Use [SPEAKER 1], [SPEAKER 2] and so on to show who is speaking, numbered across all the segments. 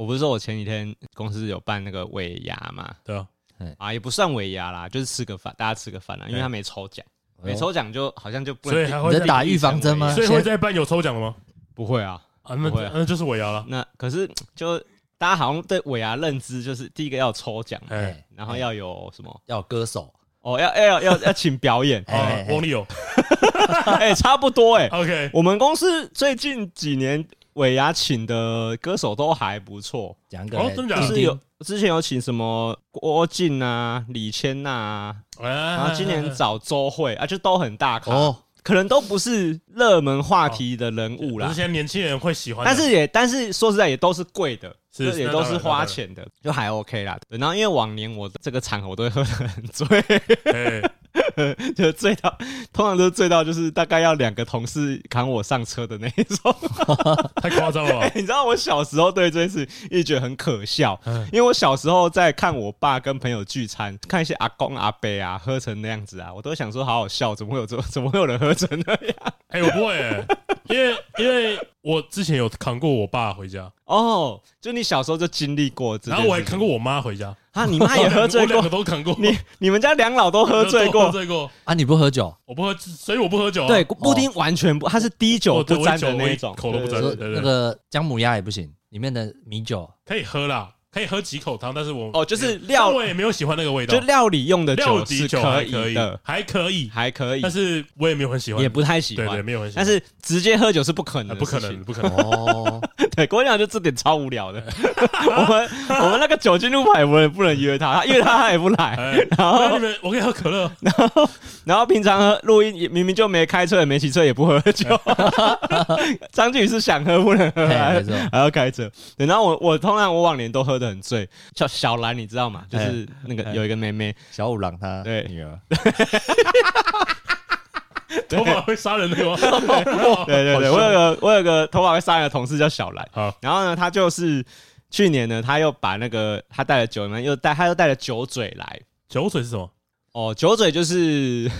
[SPEAKER 1] 我不是说我前几天公司有办那个尾牙嘛？
[SPEAKER 2] 对啊，
[SPEAKER 1] 啊，也不算尾牙啦，就是吃个饭，大家吃个饭啦，因为他没抽奖，没抽奖就好像就不能。
[SPEAKER 3] 所以还会在打预防针吗？
[SPEAKER 2] 所以会在办有抽奖的吗？
[SPEAKER 1] 不会啊，
[SPEAKER 2] 啊，那那就是尾牙了。
[SPEAKER 1] 那可是就大家好像对尾牙认知就是第一个要抽奖，哎，然后要有什么？
[SPEAKER 3] 要歌手
[SPEAKER 1] 哦，要要要 要请表演，
[SPEAKER 2] 哎，王力友，
[SPEAKER 1] 哎，差不多哎。
[SPEAKER 2] OK，
[SPEAKER 1] 我们公司最近几年。尾牙请的歌手都还不错，
[SPEAKER 3] 讲个
[SPEAKER 2] 哦，真的
[SPEAKER 1] 就是有之前有请什么郭靖啊、李千娜啊，然后今年找周慧啊，就都很大咖，可能都不是热门话题的人物啦。
[SPEAKER 2] 之前年轻人会喜欢，
[SPEAKER 1] 但是也但是说实在也都是贵的，是也都是花钱的，就还 OK 啦。然后因为往年我这个场合我都会喝得很醉。就醉到，通常都是醉到，就是大概要两个同事扛我上车的那一种，
[SPEAKER 2] 太夸张了。
[SPEAKER 1] 你知道我小时候对这件事一直觉得很可笑，因为我小时候在看我爸跟朋友聚餐，看一些阿公阿伯啊喝成那样子啊，我都想说好好笑，怎么会有这怎么会有人喝成那样？
[SPEAKER 2] 哎，我不会、欸，因为因为我之前有扛过我爸回家
[SPEAKER 1] 哦，就你小时候就经历过，
[SPEAKER 2] 然后我还扛过我妈回家。
[SPEAKER 1] 啊！你妈也喝醉过，
[SPEAKER 2] 我两个都扛过。
[SPEAKER 1] 你你们家两老都喝醉过，
[SPEAKER 2] 喝醉过
[SPEAKER 3] 啊！你不喝酒，
[SPEAKER 2] 我不喝，所以我不喝酒。
[SPEAKER 1] 对，布丁完全不，他是滴酒不沾的那一种，
[SPEAKER 2] 口都不沾。
[SPEAKER 3] 那个姜母鸭也不行，里面的米酒
[SPEAKER 2] 可以喝啦。可以喝几口汤，但是我
[SPEAKER 1] 哦，就是料，
[SPEAKER 2] 我也没有喜欢那个味道。
[SPEAKER 1] 就料理用的酒
[SPEAKER 2] 可以的，还可以，
[SPEAKER 1] 还可以。
[SPEAKER 2] 但是我也没有很喜欢，
[SPEAKER 1] 也不太喜欢，
[SPEAKER 2] 对对，没有很喜欢。
[SPEAKER 1] 但是直接喝酒是不可能，
[SPEAKER 2] 不可能，不可能。哦，
[SPEAKER 1] 对，跟就这点超无聊的。我们我们那个酒精路牌，我也不能约他，他约他他也不来。然后
[SPEAKER 2] 你们，我可以喝可乐。
[SPEAKER 1] 然后然后平常喝录音，明明就没开车也没骑车，也不喝酒。张俊宇是想喝不能喝，还要开车。对，然后我我通常我往年都喝的很醉。叫小兰，你知道吗？就是那个有一个妹妹
[SPEAKER 3] 小五郎，她
[SPEAKER 1] 对
[SPEAKER 3] 女儿，
[SPEAKER 2] 头发会杀人的吗？
[SPEAKER 1] 对对对，我有个我有个头发会杀人的同事叫小兰。然后呢，他就是去年呢，他又把那个他带了酒呢，又带他又带了酒嘴来。
[SPEAKER 2] 酒嘴是什么？
[SPEAKER 1] 哦，酒嘴就是。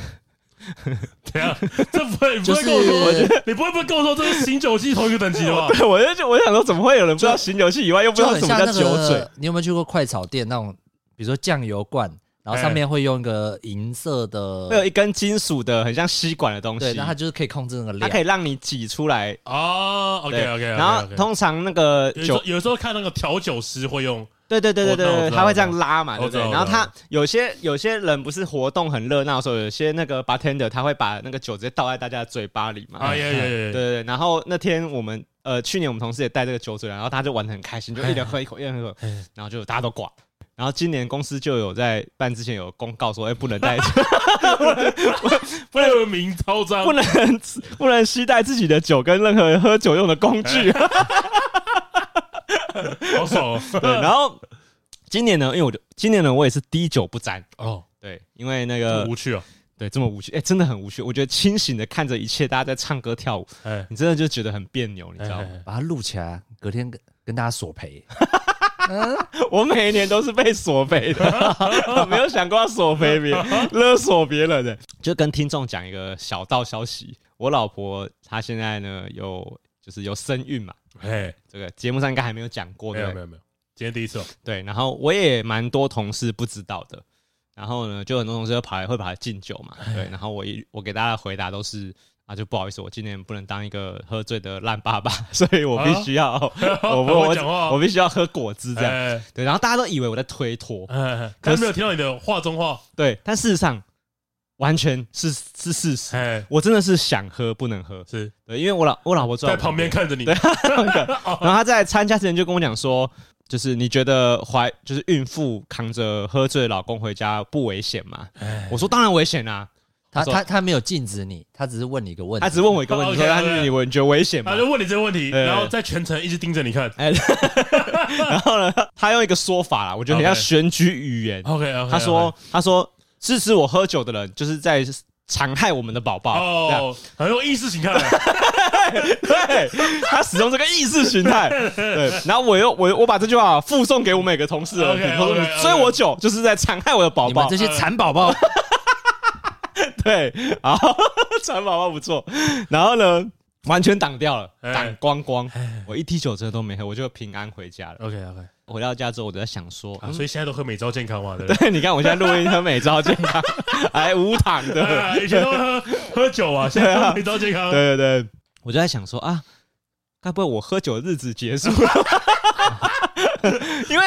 [SPEAKER 2] 对啊，这不会，不会跟我说，你不会不会跟我说这是醒酒器同一个等级的吧？
[SPEAKER 1] 对，我就我想说，怎么会有人不知道醒酒器以外，又不知道什么叫酒嘴？
[SPEAKER 3] 你有没有去过快炒店那种，比如说酱油罐，然后上面会用一个银色的，
[SPEAKER 1] 会有一根金属的，很像吸管的东西。
[SPEAKER 3] 对，那它就是可以控制那个量，
[SPEAKER 1] 它可以让你挤出来。
[SPEAKER 2] 哦，OK OK。
[SPEAKER 1] 然后通常那个酒，
[SPEAKER 2] 有时候看那个调酒师会用。
[SPEAKER 1] 对对对对对，他会这样拉嘛，对不对？然后他有些有些人不是活动很热闹的时候，有些那个 bartender 他会把那个酒直接倒在大家的嘴巴里嘛。啊耶耶耶！对对。然后那天我们呃去年我们同事也带这个酒嘴来，然后他就玩的很开心，就一人喝一口，一人喝一口，然后就大家都挂。然后今年公司就有在办之前有公告说，哎，不能带，不能不能
[SPEAKER 2] 明超张，
[SPEAKER 1] 不能不能携带自己的酒跟任何喝酒用的工具。
[SPEAKER 2] 好爽哦！
[SPEAKER 1] 对，然后今年呢，因为我就今年呢，我也是滴酒不沾哦。对，因为那个
[SPEAKER 2] 无趣哦，
[SPEAKER 1] 对，这么无趣，哎，真的很无趣。我觉得清醒的看着一切，大家在唱歌跳舞，哎，你真的就觉得很别扭，你知道吗？
[SPEAKER 3] 把它录起来，隔天跟跟大家索赔。
[SPEAKER 1] 我每一年都是被索赔的，没有想过要索赔别人，勒索别人的。就跟听众讲一个小道消息，我老婆她现在呢有就是有身孕嘛。哎，这个节目上应该还没有讲过，
[SPEAKER 2] 没有没有没有，今天第一次。
[SPEAKER 1] 对，然后我也蛮多同事不知道的，然后呢，就很多同事会跑来会跑来敬酒嘛，对，然后我一我给大家的回答都是啊，就不好意思，我今年不能当一个喝醉的烂爸爸，所以我必须要 我我我必须要喝果汁这样，对，然后大家都以为我在推脱，
[SPEAKER 2] 可是没有听到你的话中话，
[SPEAKER 1] 对，但事实上。完全是是事实，我真的是想喝不能喝，是对，因为我老我老婆坐
[SPEAKER 2] 在旁边看着你，对，
[SPEAKER 1] 然后她在参加之前就跟我讲说，就是你觉得怀就是孕妇扛着喝醉的老公回家不危险吗？我说当然危险啊，
[SPEAKER 3] 他他他没有禁止你，他只是问你一个问题，
[SPEAKER 1] 他只问我一个问题，说他你你觉得危险吗？
[SPEAKER 2] 他就问你这个问题，然后在全程一直盯着你看，哎
[SPEAKER 1] 然后呢，他用一个说法啦，我觉得很像选举语言
[SPEAKER 2] OK OK，
[SPEAKER 1] 他说他说。支持我喝酒的人，就是在残害我们的宝宝。哦，
[SPEAKER 2] 很有意识形态。
[SPEAKER 1] 对，他使用这个意识形态。对，然后我又我我把这句话附送给我每个同事。你追我酒就是在残害我的宝宝。
[SPEAKER 3] 这些残宝宝。
[SPEAKER 1] 对，然后残宝宝不错。然后呢，完全挡掉了，挡光光。我一滴酒真都没喝，我就平安回家了。
[SPEAKER 2] OK OK，
[SPEAKER 1] 回到家之后，我就在想说，
[SPEAKER 2] 所以现在都喝美招健康嘛？
[SPEAKER 1] 对，你看我现在录音喝美招健康，还无糖的。
[SPEAKER 2] 以前都喝喝酒啊，现在喝美招健康。
[SPEAKER 1] 对对对，我就在想说啊，该不会我喝酒的日子结束了？因为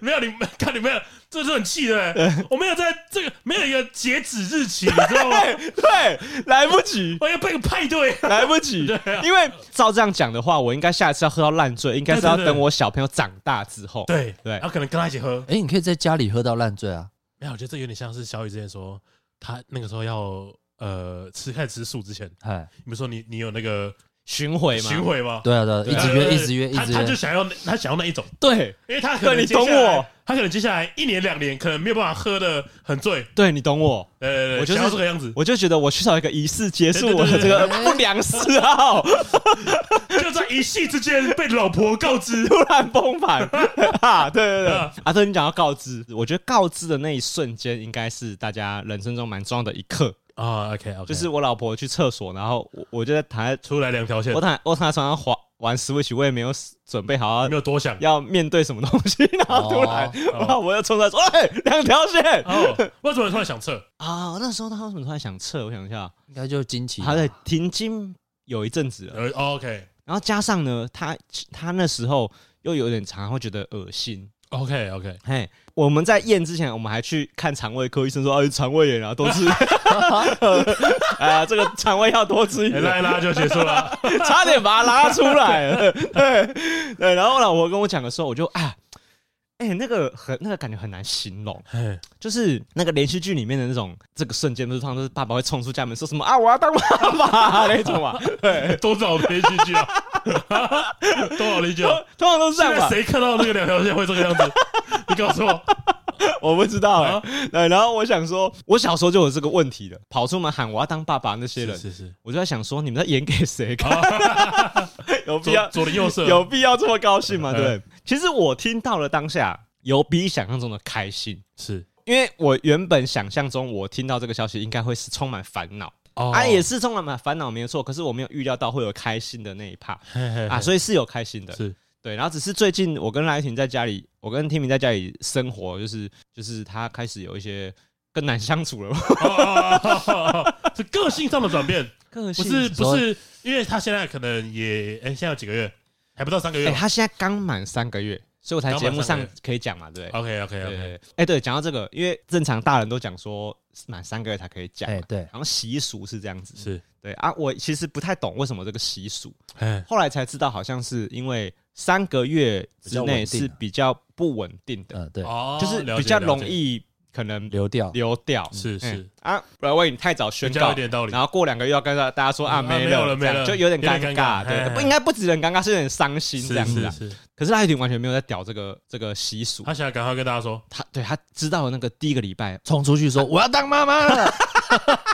[SPEAKER 2] 没有你，看你没有，这是很气的。我没有在这个没有一个截止日期，你知道吗？
[SPEAKER 1] 对，来不及，
[SPEAKER 2] 我要办个派对，
[SPEAKER 1] 来不及。因为照这样讲的话，我应该下一次要喝到烂醉，应该是要等我小朋友长大之后。
[SPEAKER 2] 对对，然后可能跟他一起喝。
[SPEAKER 3] 哎，你可以在家里喝到烂醉啊？
[SPEAKER 2] 没有，我觉得这有点像是小雨之前说，他那个时候要呃吃开始吃素之前，哎，比如说你你有那个。
[SPEAKER 1] 巡回嘛，
[SPEAKER 2] 巡回嘛，
[SPEAKER 3] 对啊，对，一直约，一直约，一直约。
[SPEAKER 2] 他就想要，他想要那一种，
[SPEAKER 1] 对，
[SPEAKER 2] 因为他可能你懂我，他可能接下来一年两年可能没有办法喝的很醉，
[SPEAKER 1] 对你懂我，
[SPEAKER 2] 呃，我就是这个样子，
[SPEAKER 1] 我就觉得我缺少一个仪式结束我的这个不良嗜好，
[SPEAKER 2] 就在一夕之间被老婆告知，
[SPEAKER 1] 突然崩盘。啊！对对对，阿特，你讲要告知，我觉得告知的那一瞬间应该是大家人生中蛮重要的一刻。
[SPEAKER 2] 啊、oh，OK OK，
[SPEAKER 1] 就是我老婆去厕所，然后我我就在躺在
[SPEAKER 2] 出来两条线，
[SPEAKER 1] 我躺我躺在床上滑玩 Switch，我也没有准备好，
[SPEAKER 2] 没有多想
[SPEAKER 1] 要面对什么东西，然后突然，oh, oh. 然后我又冲出来说：“哎，两条线。
[SPEAKER 2] Oh, ”为什么突然想撤
[SPEAKER 1] 啊？那时候他为什么突然想撤？我想一下，
[SPEAKER 3] 应该就惊奇，
[SPEAKER 1] 他在停经有一阵子了。
[SPEAKER 2] Uh, OK，
[SPEAKER 1] 然后加上呢，他他那时候又有点常会觉得恶心。
[SPEAKER 2] OK OK，
[SPEAKER 1] 嘿，我们在验之前，我们还去看肠胃科医生说，啊，肠胃炎啊，多吃，哎呀，这个肠胃要多吃一点，
[SPEAKER 2] 拉一拉就结束了，
[SPEAKER 1] 差点把它拉出来。了，对对。然后我老婆跟我讲的时候，我就啊，哎、欸，那个很那个感觉很难形容，就是那个连续剧里面的那种这个瞬间，不是通常都是爸爸会冲出家门说什么啊，我要当妈妈那种嘛，对，
[SPEAKER 2] 多少连续剧啊。多少理解？
[SPEAKER 1] 通常都是这样吧？
[SPEAKER 2] 谁看到那个两条线会这个样子？你告诉我，
[SPEAKER 1] 我不知道哎、欸。对，然后我想说，我小时候就有这个问题了，跑出门喊我要当爸爸那些人，
[SPEAKER 2] 是是，是，
[SPEAKER 1] 我就在想说，你们在演给谁看？有必要
[SPEAKER 2] 左邻右舍，
[SPEAKER 1] 有必要这么高兴吗？对，其实我听到了当下，有比想象中的开心，
[SPEAKER 2] 是
[SPEAKER 1] 因为我原本想象中，我听到这个消息应该会是充满烦恼。
[SPEAKER 2] Oh.
[SPEAKER 1] 啊，也是充满了烦恼，没有错。可是我没有预料到会有开心的那一趴啊，所以是有开心的，
[SPEAKER 2] 是
[SPEAKER 1] 对。然后只是最近我跟赖婷在家里，我跟天明在家里生活，就是就是他开始有一些更难相处了，
[SPEAKER 2] 是个性上的转变。
[SPEAKER 1] 个性
[SPEAKER 2] 不是不是，因为他现在可能也哎、欸，现在有几个月，还不到三个月。
[SPEAKER 1] 他现在刚满三个月。所以我才节目上可以讲嘛，对不
[SPEAKER 2] 对？OK OK OK。哎、
[SPEAKER 1] 欸，对，讲到这个，因为正常大人都讲说满三个月才可以讲，哎，
[SPEAKER 3] 对，
[SPEAKER 1] 然后习俗是这样子，
[SPEAKER 2] 是。
[SPEAKER 1] 对啊。我其实不太懂为什么这个习俗，
[SPEAKER 2] 哎，
[SPEAKER 1] 后来才知道，好像是因为三个月之内是比较不稳定的，
[SPEAKER 3] 嗯，对，
[SPEAKER 1] 就是比较容易。可能
[SPEAKER 3] 流掉，
[SPEAKER 1] 流掉。
[SPEAKER 2] 是是。
[SPEAKER 1] 啊，不然万一你太早宣告，然后过两个月要跟大家说啊没了没了，就有点尴尬，对，不应该不止很尴尬，是有点伤心这样子。是是，可是赖廷完全没有在屌这个这个习俗，
[SPEAKER 2] 他现在赶快跟大家说，
[SPEAKER 1] 他对他知道了那个第一个礼拜
[SPEAKER 3] 冲出去说我要当妈妈了。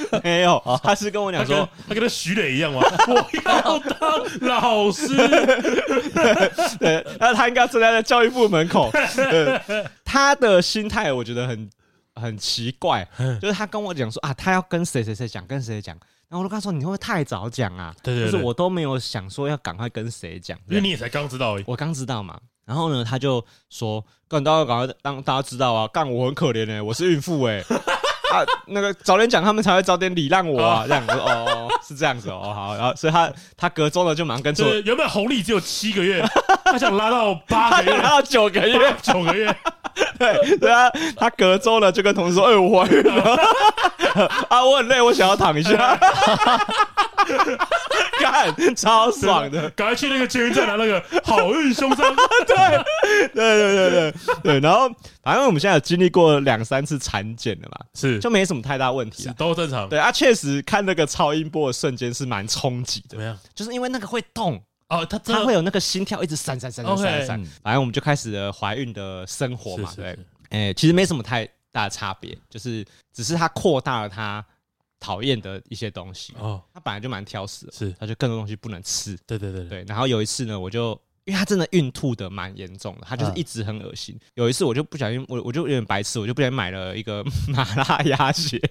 [SPEAKER 1] 没有，他是跟我讲说，
[SPEAKER 2] 他跟他徐磊一样吗？我要当老师。
[SPEAKER 1] 对，那他应该站在教育部门口。他的心态我觉得很很奇怪，就是他跟我讲说啊，他要跟谁谁谁讲，跟谁讲。然后我就跟他说，你会不会太早讲啊？
[SPEAKER 2] 对对，
[SPEAKER 1] 就是我都没有想说要赶快跟谁讲，
[SPEAKER 2] 因为你也才刚知道而已，
[SPEAKER 1] 我刚知道嘛。然后呢，他就说，赶到赶快让大家知道啊，干我很可怜哎，我是孕妇哎。啊，那个早点讲，他们才会早点礼让我啊，这样子哦，是这样子哦，好，然后所以他他隔周了就马上跟说，
[SPEAKER 2] 原本红利只有七个月，他想拉到八个月，
[SPEAKER 1] 拉到九个月，
[SPEAKER 2] 九个月，
[SPEAKER 1] 对对啊，他隔周了就跟同事说，哎，我怀孕了，啊，我很累，我想要躺一下。干超爽的，
[SPEAKER 2] 赶快去那个捷运站拿那个 好运胸章。
[SPEAKER 1] 对，对对对对对。然后，反正我们现在有经历过两三次产检了嘛，
[SPEAKER 2] 是
[SPEAKER 1] 就没什么太大问题，
[SPEAKER 2] 都正常。
[SPEAKER 1] 对啊，确实看那个超音波的瞬间是蛮冲击的。
[SPEAKER 2] 怎么样？
[SPEAKER 1] 就是因为那个会动
[SPEAKER 2] 哦，它
[SPEAKER 1] 它会有那个心跳一直闪闪闪闪闪闪。反正我们就开始了怀孕的生活嘛，对。哎，其实没什么太大的差别，就是只是它扩大了它。讨厌的一些东西哦，他本来就蛮挑食的，
[SPEAKER 2] 是，
[SPEAKER 1] 他就更多东西不能吃。
[SPEAKER 2] 对对对
[SPEAKER 1] 对。然后有一次呢，我就因为他真的孕吐的蛮严重的，他就是一直很恶心。嗯、有一次我就不小心，我我就有点白痴，我就不小心买了一个 麻辣鸭血。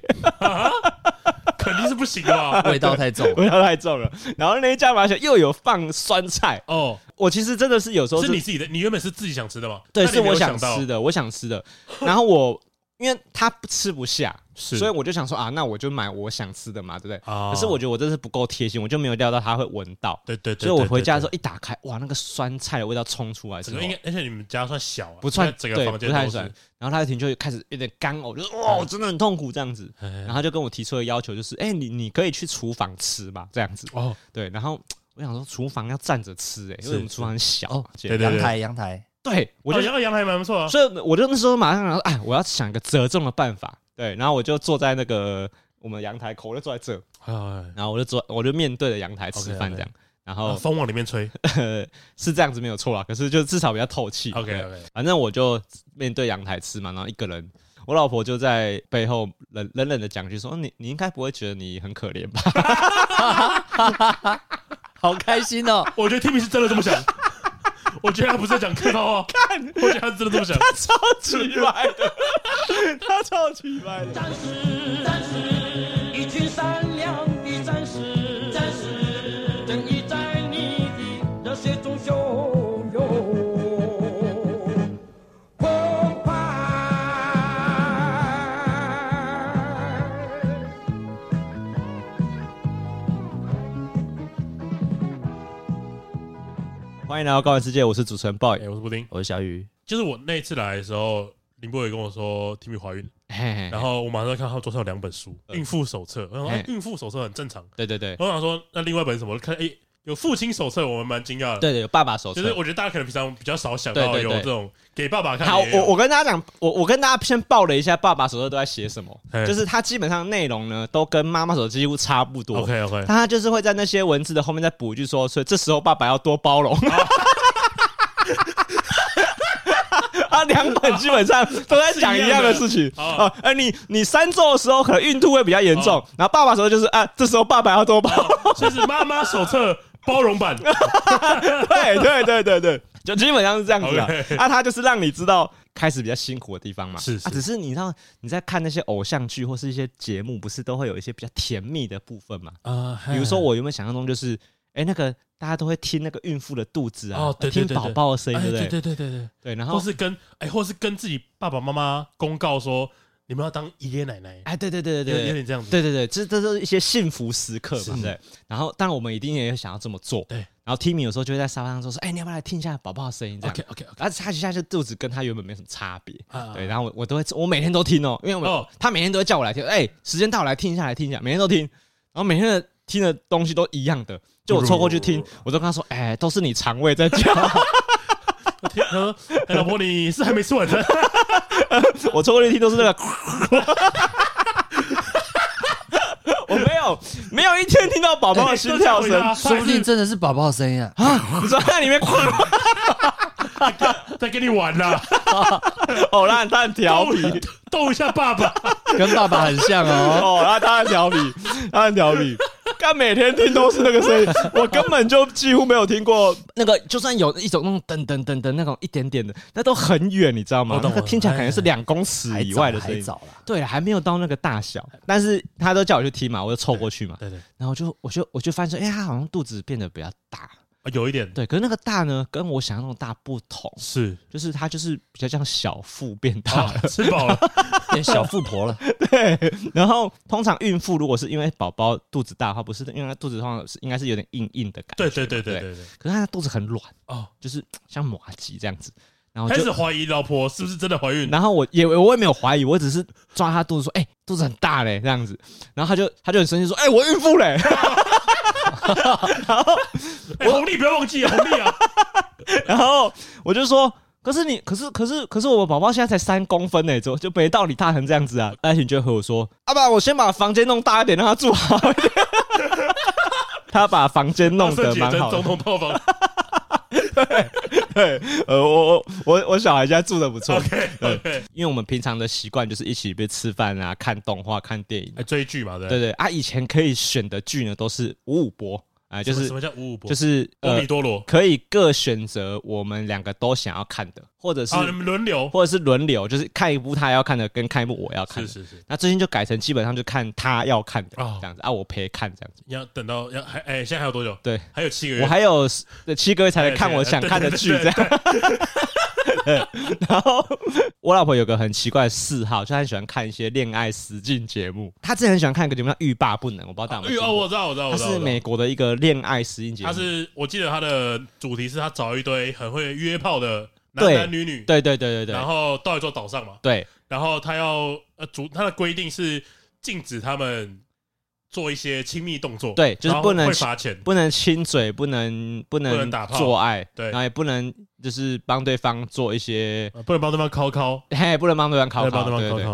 [SPEAKER 2] 肯定是不行的，
[SPEAKER 3] 味道太重，
[SPEAKER 1] 味道太重了。然后那一家麻辣又有放酸菜哦，我其实真的是有时候
[SPEAKER 2] 是你自己的，你原本是自己想吃的吗？
[SPEAKER 1] 对，是我想吃的，我想吃的。然后我因为他吃不下。所以我就想说啊，那我就买我想吃的嘛，对不对？哦、可是我觉得我这是不够贴心，我就没有料到他会闻到。
[SPEAKER 2] 对对，对，
[SPEAKER 1] 所以我回家的时候一打开，哇，那个酸菜的味道冲出来。
[SPEAKER 2] 整个应该，而且你们家算小，啊，
[SPEAKER 1] 不算
[SPEAKER 2] 整个房间不太算。
[SPEAKER 1] 然后他一听就开始有点干呕，就是哇，真的很痛苦这样子。然后就跟我提出了要求，就是哎，你你可以去厨房吃嘛，这样子。哦，对。然后我想说，厨房要站着吃，哎，因为我们厨房很小。
[SPEAKER 3] 哦，对对对，阳台阳台。
[SPEAKER 1] 对，我觉得
[SPEAKER 2] 阳台蛮不错啊。
[SPEAKER 1] 所以我就那时候马上说，哎，我要想一个折中的办法。对，然后我就坐在那个我们阳台口，我就坐在这，然后我就坐，我就面对着阳台吃饭这样，然后
[SPEAKER 2] 风往里面吹，
[SPEAKER 1] 是这样子没有错啦，可是就至少比较透气。
[SPEAKER 2] OK OK，
[SPEAKER 1] 反正我就面对阳台吃嘛，然后一个人，我老婆就在背后冷冷冷的讲句说：“你你应该不会觉得你很可怜吧？”
[SPEAKER 3] 好开心哦！
[SPEAKER 2] 我觉得 Timmy 是真的这么想。我觉得他不是在讲客套话，看，我觉得他真的这么想。
[SPEAKER 1] 他超奇怪的，他超奇怪的。战士，战士，一群善良的战士，欢迎来到高玩世界，我是主持人 boy，
[SPEAKER 2] 我是布丁，
[SPEAKER 3] 我是小雨。
[SPEAKER 2] 就是我那次来的时候，林波也跟我说 Timmy 怀孕，然后我马上看他桌上有两本书，孕妇手册。然后孕妇手册很正常，
[SPEAKER 1] 对对对。
[SPEAKER 2] 我想说，那另外一本是什么？我看，哎，有父亲手册，我们蛮惊讶的。
[SPEAKER 1] 对对，有爸爸手册。
[SPEAKER 2] 就是我觉得大家可能平常比较少想到有这种给爸爸看。
[SPEAKER 1] 好，我我跟大家讲，我我跟大家先报了一下爸爸手册都在写什么，就是他基本上内容呢都跟妈妈手册几乎差不多。
[SPEAKER 2] OK OK，
[SPEAKER 1] 他就是会在那些文字的后面再补一句说，所以这时候爸爸要多包容。啊，两本基本上都在讲一样的事情啊。哎，你你三周的时候可能孕吐会比较严重，然后爸爸说就是啊，这时候爸爸要多包容，
[SPEAKER 2] 这是妈妈手册包容版。
[SPEAKER 1] 对对对对对，就基本上是这样子啊。啊，他就是让你知道开始比较辛苦的地方嘛。是啊，只是你知道你在看那些偶像剧或是一些节目，不是都会有一些比较甜蜜的部分嘛？啊，比如说我有没有想象中就是。哎，那个大家都会听那个孕妇的肚子啊，听宝宝的声音，对不对？
[SPEAKER 2] 对对对对对。然后或是跟哎，或是跟自己爸爸妈妈公告说，你们要当爷爷奶奶。
[SPEAKER 1] 哎，对对对对对，
[SPEAKER 2] 有点这样子。
[SPEAKER 1] 对对对，这这是一些幸福时刻嘛，对。然后，当然我们一定也想要这么做。对。然后 Timmy 有时候就会在沙发上说：“说，哎，你要不要来听一下宝宝的声音？”这样。OK OK OK。然后他其实现在肚子跟他原本没什么差别。对。然后我我都会，我每天都听哦，因为我他每天都会叫我来听。哎，时间到，来听一下，来听一下，每天都听。然后每天的听的东西都一样的。就我凑过去听，我都跟他说：“哎，都是你肠胃在叫。”
[SPEAKER 2] 我听，他说：“老婆，你是还没吃晚餐？”
[SPEAKER 1] 我抽过去听，都是那个。我没有，没有一天听到宝宝的心跳声，
[SPEAKER 3] 说不定真的是宝宝的声音啊！
[SPEAKER 1] 你说 在里面，
[SPEAKER 2] 在跟你玩呢。
[SPEAKER 1] 哦，那他很调皮，
[SPEAKER 2] 逗一下爸爸，
[SPEAKER 3] 跟爸爸很像哦。
[SPEAKER 1] 哦，那他很调皮，他很调皮。他每天听都是那个声音，我根本就几乎没有听过那个，就算有一种那种噔噔噔噔那种一点点的，那都很远，你知道吗？那个听起来可能是两公尺以外的声音。对，还没有到那个大小，但是他都叫我去听嘛，我就凑过去嘛。对对。然后就我就我就发现，哎，他好像肚子变得比较大。
[SPEAKER 2] 有一点
[SPEAKER 1] 对，可是那个大呢，跟我想象中的大不同，是就是它就是比较像小腹变大了，
[SPEAKER 2] 吃饱了
[SPEAKER 3] 变小富婆了。
[SPEAKER 1] 对，然后通常孕妇如果是因为宝宝肚子大的话，不是因为她肚子上是应该是有点硬硬的感觉。
[SPEAKER 2] 对对对对对对。
[SPEAKER 1] 可是她的肚子很软哦，就是像麻吉这样子。然后
[SPEAKER 2] 开始怀疑老婆是不是真的怀孕。
[SPEAKER 1] 然后我也我也没有怀疑，我只是抓她肚子说：“哎，肚子很大嘞。”这样子。然后他就他就很生气说：“哎，我孕妇嘞。”
[SPEAKER 2] 然后我红利不要忘记红利啊！
[SPEAKER 1] 然后我就说，可是你，可是，可是，可是我宝宝现在才三公分呢，就就没道理大成这样子啊！爱情就和我说，阿爸，我先把房间弄大一点，让他住好一点。他把房间弄得蛮好，总统套房。对 对，呃，我我我我小孩现在住的不错。
[SPEAKER 2] OK，
[SPEAKER 1] 因为我们平常的习惯就是一起边吃饭啊，看动画、看电影、
[SPEAKER 2] 追剧嘛，对
[SPEAKER 1] 对对。啊，以前可以选的剧呢，都是五五波。啊，就是
[SPEAKER 2] 什么叫五五波？
[SPEAKER 1] 就是
[SPEAKER 2] 阿弥多罗
[SPEAKER 1] 可以各选择我们两个都想要看的，或者是
[SPEAKER 2] 轮流，
[SPEAKER 1] 或者是轮流，就是看一部他要看的，跟看一部我要看的。
[SPEAKER 2] 是是是。
[SPEAKER 1] 那最近就改成基本上就看他要看的这样子啊，我陪看这样子。
[SPEAKER 2] 要等到要还哎，现在还有多久？
[SPEAKER 1] 对，
[SPEAKER 2] 还有七个月。
[SPEAKER 1] 我还有七个月才能看我想看的剧这样。然后我老婆有个很奇怪的嗜好，就很喜欢看一些恋爱实境节目。她之前很喜欢看一个节目叫《欲罢不能》，我不知道大家有没有。
[SPEAKER 2] 哦，我知道，我知道，
[SPEAKER 1] 它是美国的一个恋爱实境节目。
[SPEAKER 2] 它是我记得它的主题是他找一堆很会约炮的男男女女，
[SPEAKER 1] 对对对对对，
[SPEAKER 2] 然后到一座岛上嘛，
[SPEAKER 1] 对，
[SPEAKER 2] 然后他要呃主他的规定是禁止他们。做一些亲密动作，
[SPEAKER 1] 对，就是不能
[SPEAKER 2] 罚钱，
[SPEAKER 1] 不能亲嘴，不能不能打炮。做爱，
[SPEAKER 2] 对，
[SPEAKER 1] 然后也不能就是帮对方做一些，
[SPEAKER 2] 不能帮对方敲敲，
[SPEAKER 1] 嘿，不能帮对方敲敲，对对，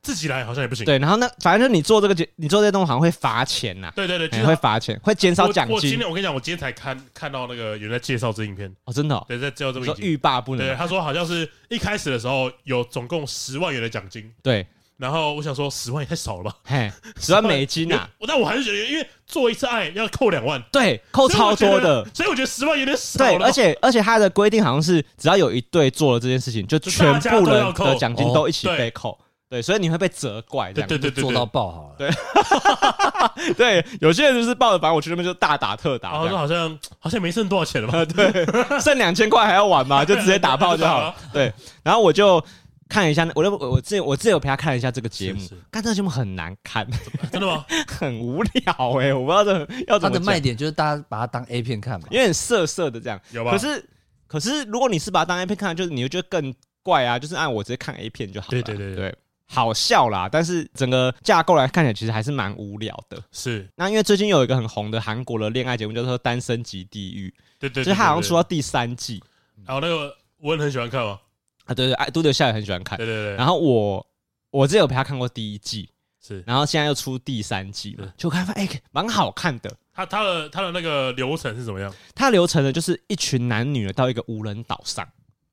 [SPEAKER 2] 自己来好像也不行。
[SPEAKER 1] 对，然后呢，反正就你做这个节，你做这些东西好像会罚钱呐，
[SPEAKER 2] 对对对，
[SPEAKER 1] 会罚钱，会减少奖金。
[SPEAKER 2] 我今天我跟你讲，我今天才看看到那个有人在介绍这影片，
[SPEAKER 1] 哦，真的，
[SPEAKER 2] 对，在介绍这部影片，
[SPEAKER 1] 欲罢不能。
[SPEAKER 2] 对，他说好像是一开始的时候有总共十万元的奖金，
[SPEAKER 1] 对。
[SPEAKER 2] 然后我想说，十万也太少了吧？
[SPEAKER 1] 嘿，十万美金啊！
[SPEAKER 2] 但我还是觉得，因为做一次爱要扣两万，
[SPEAKER 1] 对，扣超多的，
[SPEAKER 2] 所以我觉得十万有点少了。
[SPEAKER 1] 对，而且而且他的规定好像是，只要有一对做了这件事情，就全部人的奖金都一起被扣。对，所以你会被责怪，这样
[SPEAKER 3] 对对对，做到爆好了。
[SPEAKER 1] 对，对，有些人就是抱着，反正我去那边就大打特打。
[SPEAKER 2] 好像好像好像没剩多少钱了吧？
[SPEAKER 1] 对，剩两千块还要玩嘛？就直接打爆就好了。对，然后我就。看一下，我我我自己我自己有陪他看了一下这个节目，但这个节目很难看，
[SPEAKER 2] 真的吗？
[SPEAKER 1] 很无聊哎，我不知道这要怎么。
[SPEAKER 3] 它的卖点就是大家把它当 A 片看嘛，
[SPEAKER 1] 有点色色的这样。
[SPEAKER 2] 有吧？
[SPEAKER 1] 可是可是如果你是把它当 A 片看，就是你就觉得更怪啊，就是按我直接看 A 片就好了。
[SPEAKER 2] 对对对对，
[SPEAKER 1] 好笑啦，但是整个架构来看起来其实还是蛮无聊的。
[SPEAKER 2] 是。那
[SPEAKER 1] 因为最近有一个很红的韩国的恋爱节目，叫做《单身级地狱》，
[SPEAKER 2] 对对，
[SPEAKER 1] 就是他好像出到第三季。
[SPEAKER 2] 然后那个我也很喜欢看吗？
[SPEAKER 1] 啊，对对，爱都德夏也很喜欢看，
[SPEAKER 2] 对对对。
[SPEAKER 1] 然后我我之前有陪他看过第一季，
[SPEAKER 2] 是，
[SPEAKER 1] 然后现在又出第三季了，就看发现哎，蛮好看的。
[SPEAKER 2] 他他的他的那个流程是怎么样？
[SPEAKER 1] 他流程呢，就是一群男女到一个无人岛上，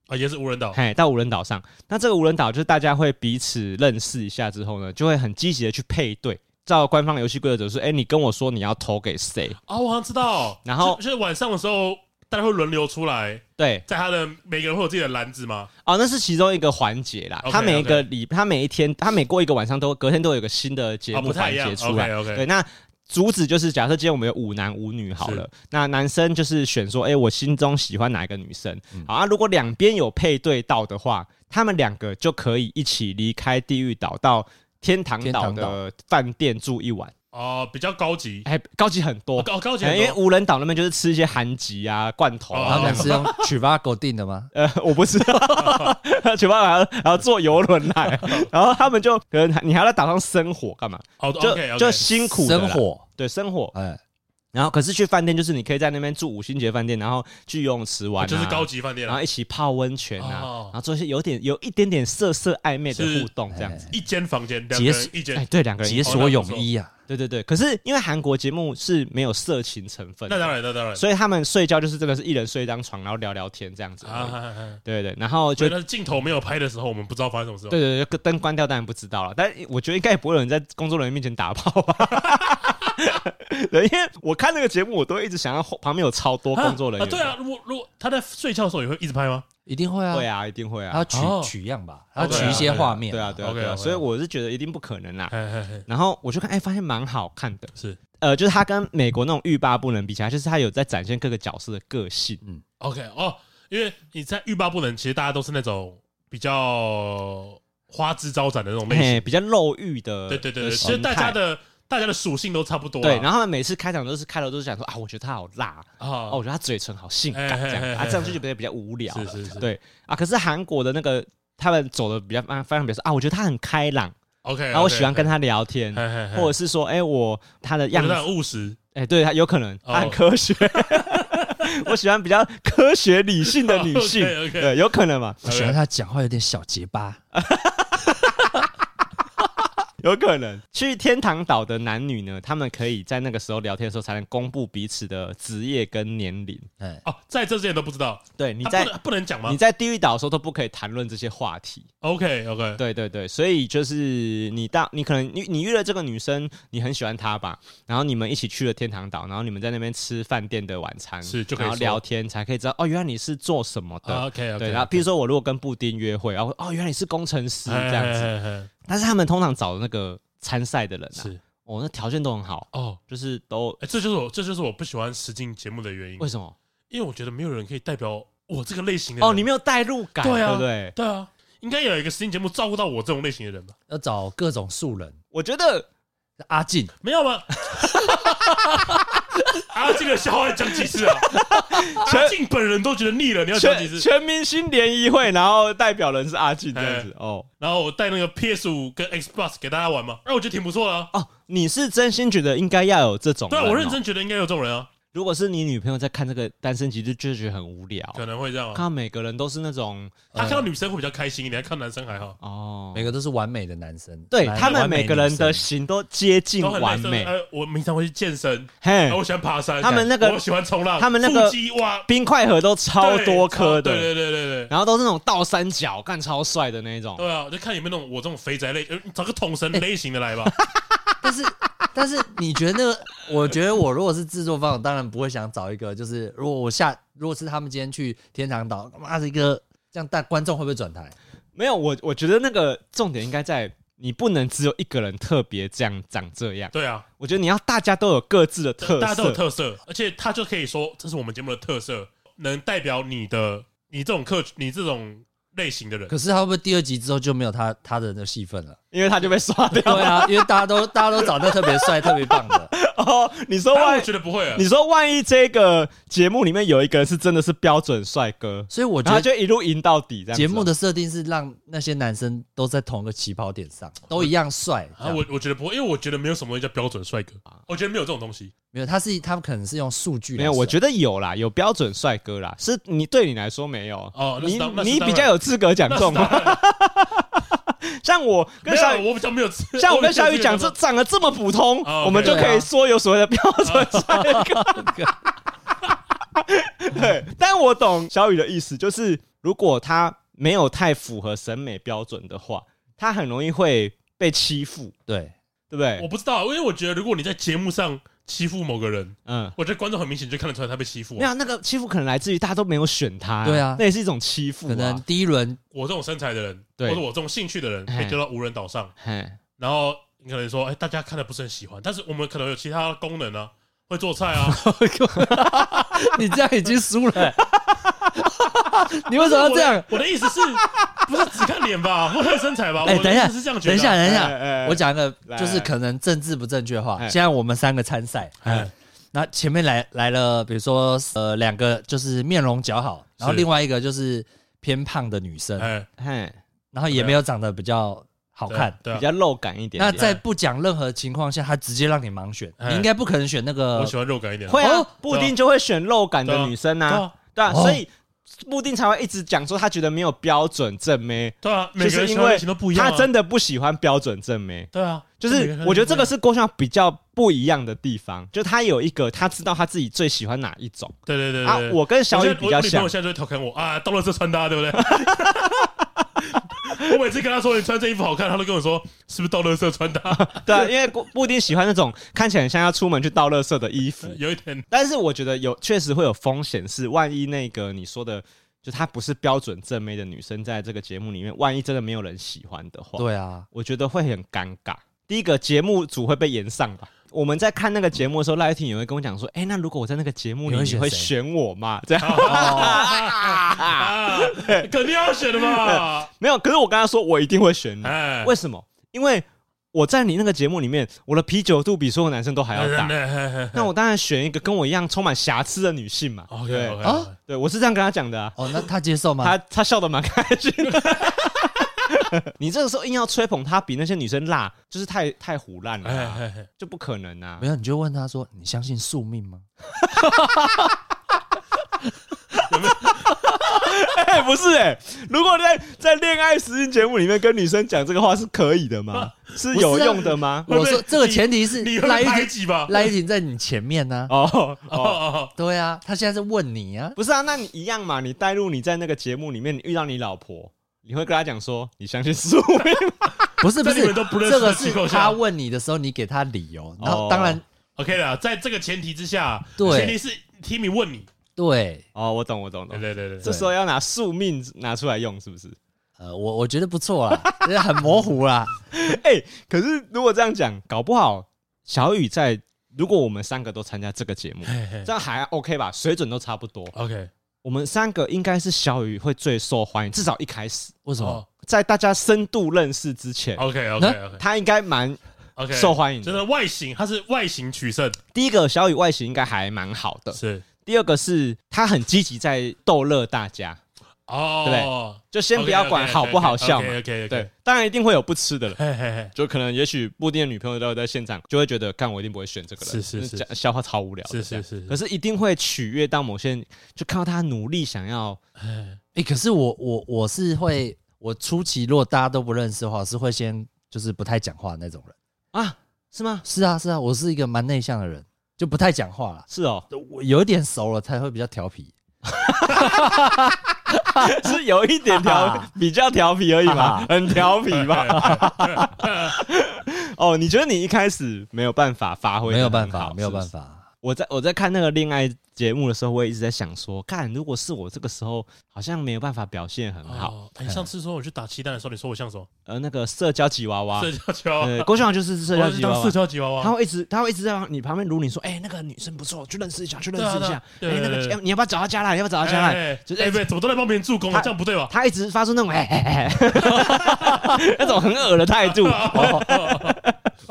[SPEAKER 2] 啊，也是无人岛，
[SPEAKER 1] 嘿，到无人岛上。那这个无人岛就是大家会彼此认识一下之后呢，就会很积极的去配对。照官方游戏规则是，哎，你跟我说你要投给谁？
[SPEAKER 2] 哦，我好像知道。
[SPEAKER 1] 然后
[SPEAKER 2] 就是晚上的时候。大家会轮流出来，
[SPEAKER 1] 对，
[SPEAKER 2] 在他的每个人会有自己的篮子吗？
[SPEAKER 1] 哦，那是其中一个环节啦。他每一个礼，他每一天，他每过一个晚上都隔天都有一个新的节目环节出来。对，那主旨就是假设今天我们有五男五女好了，那男生就是选说，哎，我心中喜欢哪一个女生？好啊，如果两边有配对到的话，他们两个就可以一起离开地狱岛到天堂岛的饭店住一晚。
[SPEAKER 2] 哦，比较高级，
[SPEAKER 1] 哎，高级很多，
[SPEAKER 2] 高高级，
[SPEAKER 1] 因为无人岛那边就是吃一些韩籍啊、罐头啊。
[SPEAKER 3] 他们是用曲巴狗定的吗？
[SPEAKER 1] 呃，我不知道，曲巴还要还要坐游轮来，然后他们就可能你还要在岛上生火干嘛？
[SPEAKER 2] 哦，
[SPEAKER 1] 就就辛苦
[SPEAKER 3] 生火，
[SPEAKER 1] 对，生火，哎。然后，可是去饭店就是你可以在那边住五星级饭店，然后去游泳池玩，
[SPEAKER 2] 就是高级饭店，
[SPEAKER 1] 然后一起泡温泉啊，然后做一些有点有一点点色色暧昧的互动，这样子。
[SPEAKER 2] 一间房间，两个人一间，
[SPEAKER 1] 哎，对，两个人
[SPEAKER 3] 解锁泳衣啊，
[SPEAKER 1] 对对对。可是因为韩国节目是没有色情成分，
[SPEAKER 2] 那当然，那当然，
[SPEAKER 1] 所以他们睡觉就是真的是一人睡一张床，然后聊聊天这样子。啊对对，然后就
[SPEAKER 2] 镜头没有拍的时候，我们不知道发生什么事。
[SPEAKER 1] 对对对，灯关掉当然不知道了，但我觉得应该也不会有人在工作人员面前打炮吧。对，因为我看那个节目，我都一直想要旁边有超多工作人员。
[SPEAKER 2] 对啊，如果如果他在睡觉的时候也会一直拍吗？
[SPEAKER 3] 一定会啊，
[SPEAKER 1] 会啊，一定会啊。
[SPEAKER 3] 他取取样吧，他取一些画面。
[SPEAKER 1] 对啊，对啊，对啊。所以我是觉得一定不可能啦。然后我就看，哎，发现蛮好看的。
[SPEAKER 2] 是，
[SPEAKER 1] 呃，就是他跟美国那种欲罢不能比起来，就是他有在展现各个角色的个性。嗯
[SPEAKER 2] ，OK，哦，因为你在欲罢不能，其实大家都是那种比较花枝招展的那种类型，
[SPEAKER 1] 比较露欲的。
[SPEAKER 2] 对对对对，其实大家的。大家的属性都差不多，
[SPEAKER 1] 对。然后他们每次开场都是开头都是讲说啊，我觉得他好辣啊，我觉得他嘴唇好性感这样啊，这样就觉得比较无聊。是是是，对啊。可是韩国的那个他们走的比较方方向，比如说啊，我觉得他很开朗
[SPEAKER 2] ，OK，
[SPEAKER 1] 然后我喜欢跟他聊天，或者是说，哎，我他的样子。
[SPEAKER 2] 很务实，
[SPEAKER 1] 哎，对他有可能他很科学，我喜欢比较科学理性的女性，对，有可能嘛。
[SPEAKER 3] 我喜欢他讲话有点小结巴。
[SPEAKER 1] 有可能去天堂岛的男女呢，他们可以在那个时候聊天的时候才能公布彼此的职业跟年龄。
[SPEAKER 2] 哎，哦，在这之前都不知道。
[SPEAKER 1] 对，你在
[SPEAKER 2] 不能讲吗？
[SPEAKER 1] 你在地狱岛的时候都不可以谈论这些话题。
[SPEAKER 2] OK OK，
[SPEAKER 1] 对对对，所以就是你到你可能你你遇了这个女生，你很喜欢她吧？然后你们一起去了天堂岛，然后你们在那边吃饭店的晚餐，
[SPEAKER 2] 是就可以
[SPEAKER 1] 然后聊天才可以知道哦，原来你是做什么的。
[SPEAKER 2] OK OK，
[SPEAKER 1] 对，然后比如说我如果跟布丁约会，然后哦，原来你是工程师这样子。但是他们通常找的那个参赛的人啊，是哦，那条件都很好哦，就是都，
[SPEAKER 2] 哎，这就是我这就是我不喜欢实境节目的原因。
[SPEAKER 1] 为什么？
[SPEAKER 2] 因为我觉得没有人可以代表我这个类型的。
[SPEAKER 1] 哦，你没有代入感，对啊，对不对？
[SPEAKER 2] 对啊，应该有一个实境节目照顾到我这种类型的人吧？
[SPEAKER 3] 要找各种素人，
[SPEAKER 1] 我觉得
[SPEAKER 3] 阿进
[SPEAKER 2] 没有吗？阿进的笑话讲几次啊？阿进本人都觉得腻了，你要讲几次？
[SPEAKER 1] 全明星联谊会，然后代表人是阿进这样子哦。
[SPEAKER 2] 然后我带那个 PS 五跟 Xbox 给大家玩嘛，哎，我觉得挺不错的啊。
[SPEAKER 1] 哦，你是真心觉得应该要有这种？
[SPEAKER 2] 对啊，我认真觉得应该有这种人啊。
[SPEAKER 1] 如果是你女朋友在看这个单身集，就就觉得很无聊，
[SPEAKER 2] 可能会这样。
[SPEAKER 1] 看到每个人都是那种，
[SPEAKER 2] 他看到女生会比较开心一点，看男生还好。
[SPEAKER 3] 哦，每个都是完美的男生，
[SPEAKER 1] 对他们每个人的型都接近完美。
[SPEAKER 2] 呃，我平常会去健身，嘿，我喜欢爬山。
[SPEAKER 1] 他们那个
[SPEAKER 2] 我喜欢冲浪，
[SPEAKER 1] 他们那个冰块盒都超多颗的，
[SPEAKER 2] 对对对对对。
[SPEAKER 1] 然后都是那种倒三角，干超帅的那种。
[SPEAKER 2] 对啊，就看有没有那种我这种肥宅类，找个统神类型的来吧。
[SPEAKER 3] 但是。但是你觉得那个？我觉得我如果是制作方，我当然不会想找一个，就是如果我下，如果是他们今天去天堂岛，妈的一个这样，但观众会不会转台？
[SPEAKER 1] 没有，我我觉得那个重点应该在你不能只有一个人特别这样长这样。
[SPEAKER 2] 对啊，
[SPEAKER 1] 我觉得你要大家都有各自的特色，
[SPEAKER 2] 大家都有特色，而且他就可以说这是我们节目的特色，能代表你的你这种客你这种。类型的人，
[SPEAKER 3] 可是他会不会第二集之后就没有他他的那个戏份了？
[SPEAKER 1] 因为他就被刷掉了。
[SPEAKER 3] 对啊，因为大家都大家都找那特别帅、特别棒的。
[SPEAKER 1] 哦，你说万一
[SPEAKER 2] 我觉得不会啊？
[SPEAKER 1] 你说万一这个节目里面有一个人是真的是标准帅哥，
[SPEAKER 3] 所以我觉得他
[SPEAKER 1] 就一路赢到底。这样节
[SPEAKER 3] 目的设定是让那些男生都在同一个起跑点上，都一样帅。
[SPEAKER 2] 啊，我我觉得不会，因为我觉得没有什么叫标准帅哥啊，我觉得没有这种东西。
[SPEAKER 3] 没有，他是他们可能是用数据。
[SPEAKER 1] 没有，我觉得有啦，有标准帅哥啦，是你对你来说没有哦。你你比较有资格讲这种话。像我跟小雨，
[SPEAKER 2] 我比较没有。
[SPEAKER 1] 像我跟小雨讲，这长得这么普通，我们就可以说有所谓的标准帅哥。对，但我懂小雨的意思，就是如果他没有太符合审美标准的话，他很容易会被欺负。对，对不对？
[SPEAKER 2] 我不知道，因为我觉得如果你在节目上。欺负某个人，嗯，我觉得观众很明显就看得出来他被欺负。
[SPEAKER 1] 没有，那个欺负可能来自于大家都没有选他，对啊，那也是一种欺负。
[SPEAKER 3] 可能第一轮
[SPEAKER 2] 我这种身材的人，或者我这种兴趣的人，被丢到无人岛上，然后你可能说，哎，大家看的不是很喜欢，但是我们可能有其他功能啊，会做菜啊。
[SPEAKER 3] 你这样已经输了。你为什么要这样？
[SPEAKER 2] 我的意思是，不是只看脸吧，不看身材吧？
[SPEAKER 3] 哎，等一下，等一下，等一下，我讲一个就是可能政治不正确的话。现在我们三个参赛，那前面来来了，比如说呃两个就是面容姣好，然后另外一个就是偏胖的女生，然后也没有长得比较好看，
[SPEAKER 1] 比较肉感一点。
[SPEAKER 3] 那在不讲任何情况下，他直接让你盲选，你应该不可能选那个。
[SPEAKER 2] 我喜欢肉感一点，
[SPEAKER 1] 会啊，不一定就会选肉感的女生啊，对啊，所以。布丁才会一直讲说他觉得没有标准正妹，
[SPEAKER 2] 对啊，
[SPEAKER 1] 就是因为他真的不喜欢标准正妹，
[SPEAKER 2] 对啊，
[SPEAKER 1] 就是我觉得这个是郭襄比较不一样的地方，就他有一个他知道他自己最喜欢哪一种，
[SPEAKER 2] 对对对
[SPEAKER 1] 啊，我跟小雨比较像，
[SPEAKER 2] 我现在就会调侃我啊，到了这穿搭对不对？我每次跟他说你穿这衣服好看，他都跟我说是不是倒垃圾穿搭？
[SPEAKER 1] 对啊，因为布丁喜欢那种看起来很像要出门去倒垃圾的衣服，
[SPEAKER 2] 有一点。
[SPEAKER 1] 但是我觉得有确实会有风险，是万一那个你说的，就她不是标准正妹的女生，在这个节目里面，万一真的没有人喜欢的话，
[SPEAKER 3] 对啊，
[SPEAKER 1] 我觉得会很尴尬。第一个节目组会被延上吧。我们在看那个节目的时候，赖婷也会跟我讲说：“哎，那如果我在那个节目里，你会选我吗？”这样，
[SPEAKER 2] 肯定要选的嘛。
[SPEAKER 1] 没有，可是我跟他说，我一定会选你。为什么？因为我在你那个节目里面，我的啤酒肚比所有男生都还要大。那我当然选一个跟我一样充满瑕疵的女性嘛。对啊，对我是这样跟他讲的。
[SPEAKER 3] 哦，那他接受吗？
[SPEAKER 1] 他他笑得蛮开心的。你这个时候硬要吹捧他比那些女生辣，就是太太胡烂了，啊，就不可能啊！
[SPEAKER 3] 没有，你就问他说：“你相信宿命吗？”有没有？
[SPEAKER 1] 哎，不是哎，如果在在恋爱实境节目里面跟女生讲这个话是可以的吗？是有用的吗？
[SPEAKER 3] 我说这个前提是
[SPEAKER 2] 赖一婷吧，
[SPEAKER 3] 赖一婷在你前面呢。哦哦，对啊，他现在是问你啊，
[SPEAKER 1] 不是啊？那你一样嘛？你带入你在那个节目里面，你遇到你老婆，你会跟他讲说你相信宿命吗？
[SPEAKER 3] 不是不是，这个是他问你的时候，你给他理由。然后当然
[SPEAKER 2] OK 了，在这个前提之下，对，前提是 Timmy 问你。
[SPEAKER 3] 对，
[SPEAKER 1] 哦，我懂，我懂，
[SPEAKER 2] 对对对对，
[SPEAKER 1] 这时候要拿宿命拿出来用，是不是？
[SPEAKER 3] 呃，我我觉得不错啦，很模糊啦。
[SPEAKER 1] 哎，可是如果这样讲，搞不好小雨在，如果我们三个都参加这个节目，这样还 OK 吧？水准都差不多。
[SPEAKER 2] OK，
[SPEAKER 1] 我们三个应该是小雨会最受欢迎，至少一开始。
[SPEAKER 3] 为什么？
[SPEAKER 1] 在大家深度认识之前
[SPEAKER 2] ，OK OK OK，
[SPEAKER 1] 他应该蛮 OK 受欢迎。
[SPEAKER 2] 真的外形，他是外形取胜。
[SPEAKER 1] 第一个小雨外形应该还蛮好的，
[SPEAKER 2] 是。
[SPEAKER 1] 第二个是他很积极在逗乐大家哦，对，就先不要管好不好笑嘛，对，当然一定会有不吃的了，就可能也许布丁的女朋友都在现场，就会觉得干我一定不会选这个人，是是是，笑话超无聊，
[SPEAKER 2] 是是是，
[SPEAKER 1] 可是一定会取悦到某些，就看到他努力想要，
[SPEAKER 3] 哎，可是我我我是会，我初期如果大家都不认识的话，是会先就是不太讲话的那种人。
[SPEAKER 1] 啊，是吗？
[SPEAKER 3] 是啊是啊，我是一个蛮内向的人。就不太讲话了，
[SPEAKER 1] 是哦，
[SPEAKER 3] 我有点熟了才会比较调皮，
[SPEAKER 1] 是有一点调，比较调皮而已嘛，很调皮嘛？哦，你觉得你一开始没有办法发挥？
[SPEAKER 3] 没有办法，没有办法。
[SPEAKER 1] 我在我在看那个恋爱节目的时候，我也一直在想说，看如果是我这个时候，好像没有办法表现很好。
[SPEAKER 2] 你上次说我去打气弹的时候，你说我像什么？
[SPEAKER 1] 呃，那个社交吉娃娃，
[SPEAKER 2] 社交吉娃娃，
[SPEAKER 1] 郭昆王就是社交吉娃娃，
[SPEAKER 2] 社交吉娃娃。
[SPEAKER 1] 他会一直，他会一直在你旁边卢你说，哎，那个女生不错，去认识一下，去认识一下。哎，那个你要不要找他加来？要不要找他加来？
[SPEAKER 2] 就是哎，不对，怎么都在帮别人助攻啊？这样不对吧？
[SPEAKER 1] 他一直发出那种哎，那种很恶的态度。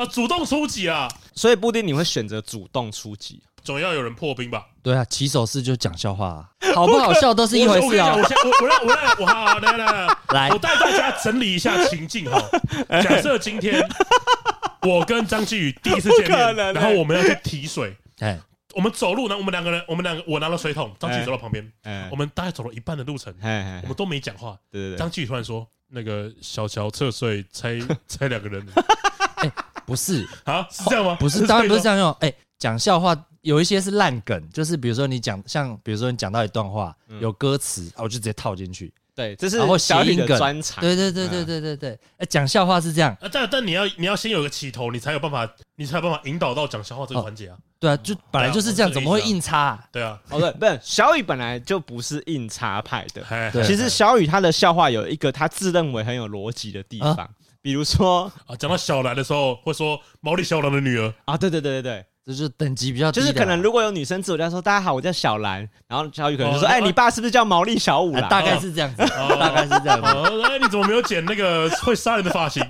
[SPEAKER 2] 啊，主动出击啊！
[SPEAKER 1] 所以布丁，你会选择主动出击。
[SPEAKER 2] 总要有人破冰吧？
[SPEAKER 3] 对啊，起手式就讲笑话，啊，好不好笑都是一回事啊！
[SPEAKER 2] 我先，我我让我让我好来来来来，我带大家整理一下情境哈。假设今天我跟张继宇第一次见面，然后我们要去提水，哎，我们走路呢，我们两个人，我们两个，我拿了水桶，张继宇走到旁边，我们大概走了一半的路程，我们都没讲话。对对对，张继宇突然说：“那个小乔侧睡，猜猜 两个人。”
[SPEAKER 3] 哎，不是
[SPEAKER 2] 啊，是这样吗？
[SPEAKER 3] 不是，当然不是这样用。哎，讲笑话。有一些是烂梗，就是比如说你讲，像比如说你讲到一段话有歌词，我就直接套进去。
[SPEAKER 1] 对，这是然后谐音梗专场。
[SPEAKER 3] 对对对对对对对，哎，讲笑话是这样。
[SPEAKER 2] 但但你要你要先有个起头，你才有办法，你才有办法引导到讲笑话这个环节啊。
[SPEAKER 3] 对啊，就本来就是这样，怎么会硬插？
[SPEAKER 2] 啊对啊，
[SPEAKER 1] 哦对，不是小雨本来就不是硬插派的。其实小雨他的笑话有一个他自认为很有逻辑的地方，比如说
[SPEAKER 2] 啊，讲到小兰的时候会说毛利小五郎的女儿
[SPEAKER 1] 啊，对对对对对。
[SPEAKER 3] 就是等级比较低，
[SPEAKER 1] 就是可能如果有女生自我介绍说，大家好，我叫小兰，然后小雨可能就说，哎，你爸是不是叫毛利小五郎？
[SPEAKER 3] 大概是这样子，大概是这样子。
[SPEAKER 2] 哎，你怎么没有剪那个会杀人的发型？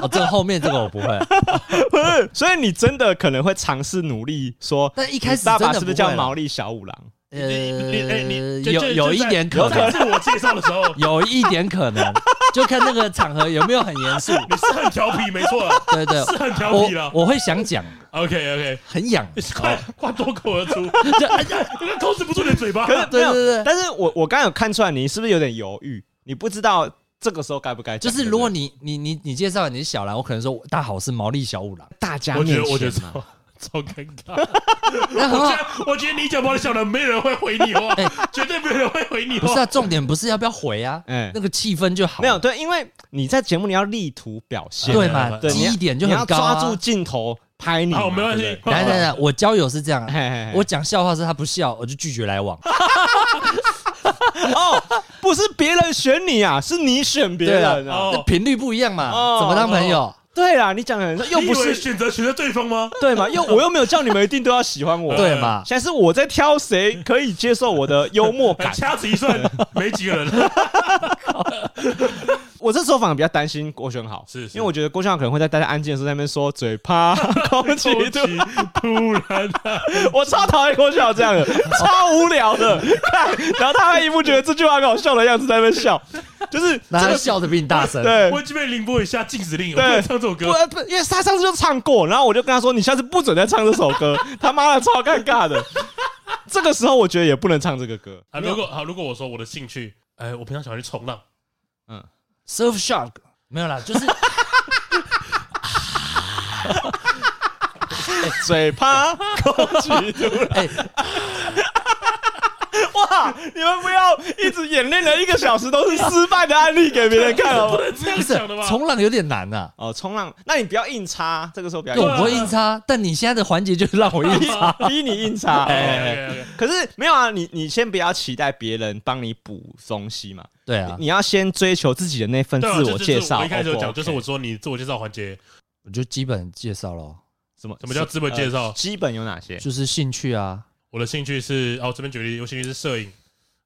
[SPEAKER 3] 哦，这个后面这个我不会，
[SPEAKER 1] 不是，所以你真的可能会尝试努力说，
[SPEAKER 3] 但一开始
[SPEAKER 1] 爸爸是不是叫毛利小五郎？
[SPEAKER 3] 呃，有有一点可能，
[SPEAKER 2] 自我介绍的时候
[SPEAKER 3] 有一点可能，就看那个场合有没有很严肃。
[SPEAKER 2] 你是很调皮，没错，
[SPEAKER 3] 对对，
[SPEAKER 2] 是很调皮了。
[SPEAKER 3] 我会想讲
[SPEAKER 2] ，OK OK，
[SPEAKER 3] 很痒，
[SPEAKER 2] 快快脱口而出，就哎呀，控制不住你的嘴巴。
[SPEAKER 1] 对对对，但是我我刚刚有看出来，你是不是有点犹豫？你不知道这个时候该不该讲？
[SPEAKER 3] 就是如果你你你你介绍你是小兰，我可能说大好，是毛利小五郎，大家面前嘛。
[SPEAKER 2] 超尴尬！我觉得，我觉得你讲毛利小五郎，没人会回你话，绝对没有人会回你话。
[SPEAKER 3] 不是啊，重点不是要不要回啊，哎，那个气氛就好。
[SPEAKER 1] 没有对，因为你在节目你要力图表现，
[SPEAKER 3] 对嘛？对，记忆点就很高，
[SPEAKER 1] 抓住镜头拍你。
[SPEAKER 2] 好，没关系。
[SPEAKER 3] 来来来，我交友是这样，我讲笑话是他不笑，我就拒绝来往。
[SPEAKER 1] 哦，不是别人选你啊，是你选别人啊，
[SPEAKER 3] 频率不一样嘛，怎么当朋友？
[SPEAKER 1] 对啦，你讲的又不是
[SPEAKER 2] 选择选择对方吗？
[SPEAKER 1] 对嘛，又 我又没有叫你们一定都要喜欢我，
[SPEAKER 3] 对嘛？
[SPEAKER 1] 现在是我在挑谁可以接受我的幽默感，
[SPEAKER 2] 掐指一算，没几个人。
[SPEAKER 1] 我这时候反而比较担心郭昆豪，是因为我觉得郭昆豪可能会在大家安静的时候在那边说嘴巴 空气
[SPEAKER 2] 突然，
[SPEAKER 1] 我超讨厌郭昆豪这样的，超无聊的，看，然后他还一副觉得这句话很好笑的样子在那边笑，就是
[SPEAKER 3] 他笑的比你大声。
[SPEAKER 1] 对，
[SPEAKER 2] 我已经被凌波一下禁止令，我不能唱这首歌，
[SPEAKER 1] 不，因为他上次就唱过，然后我就跟他说，你下次不准再唱这首歌，他妈的超尴尬的。这个时候我觉得也不能唱这个歌。
[SPEAKER 2] 啊。如果好，如果我说我的兴趣，哎，我平常喜欢去冲浪，
[SPEAKER 3] 嗯，surf shark 没有啦，就是
[SPEAKER 1] 嘴巴空气出来。哇！你们不要一直演练了一个小时都是失败的案例给别人看哦。
[SPEAKER 2] 不能这样想的吗？
[SPEAKER 3] 冲浪有点难呐。
[SPEAKER 1] 哦，冲浪，那你不要硬插，这个时候不要硬插。
[SPEAKER 3] 我不会硬插，但你现在的环节就是让我硬插，
[SPEAKER 1] 逼你硬插。可是没有啊，你你先不要期待别人帮你补东西嘛。
[SPEAKER 3] 对啊，
[SPEAKER 1] 你要先追求自己的那份自我介绍。
[SPEAKER 2] 我一开始讲就是我说你自我介绍环节，
[SPEAKER 3] 我就基本介绍了。
[SPEAKER 1] 什么？
[SPEAKER 2] 什么叫基本介绍？
[SPEAKER 1] 基本有哪些？
[SPEAKER 3] 就是兴趣啊。
[SPEAKER 2] 我的兴趣是哦，这边举例，我兴趣是摄影，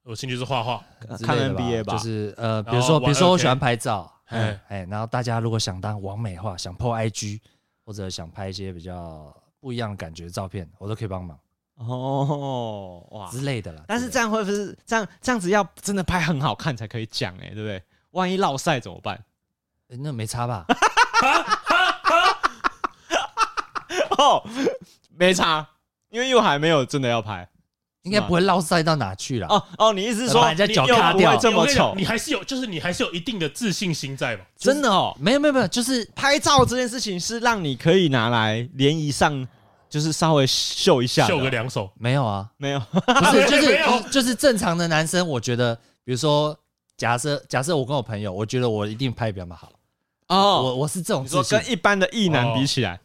[SPEAKER 2] 我兴趣是画画，
[SPEAKER 1] 看 NBA 吧，
[SPEAKER 3] 就是呃，比如说，比如说我喜欢拍照，哎哎，然后大家如果想当网美化，想 po IG，或者想拍一些比较不一样的感觉的照片，我都可以帮忙
[SPEAKER 1] 哦，
[SPEAKER 3] 哇之类的啦。
[SPEAKER 1] 但是这样会不会这样这样子要真的拍很好看才可以讲哎，对不对？万一落赛怎么办？
[SPEAKER 3] 那没差吧？
[SPEAKER 1] 哦，没差。因为又还没有真的要拍，
[SPEAKER 3] 应该不会落赛到哪去了。
[SPEAKER 1] 哦哦，你意思是说
[SPEAKER 3] 人家脚卡掉。
[SPEAKER 1] 这么丑，
[SPEAKER 2] 你还是有，就是你还是有一定的自信心在嘛？
[SPEAKER 1] 真的哦，
[SPEAKER 3] 没有没有没有，就是
[SPEAKER 1] 拍照这件事情是让你可以拿来联谊上，就是稍微秀一下，
[SPEAKER 2] 秀个两手。
[SPEAKER 3] 没有啊，
[SPEAKER 1] 没有，
[SPEAKER 3] 不是 就是就是正常的男生，我觉得，比如说假设假设我跟我朋友，我觉得我一定拍比较好。哦，我我是这种，
[SPEAKER 1] 说跟一般的异男比起来。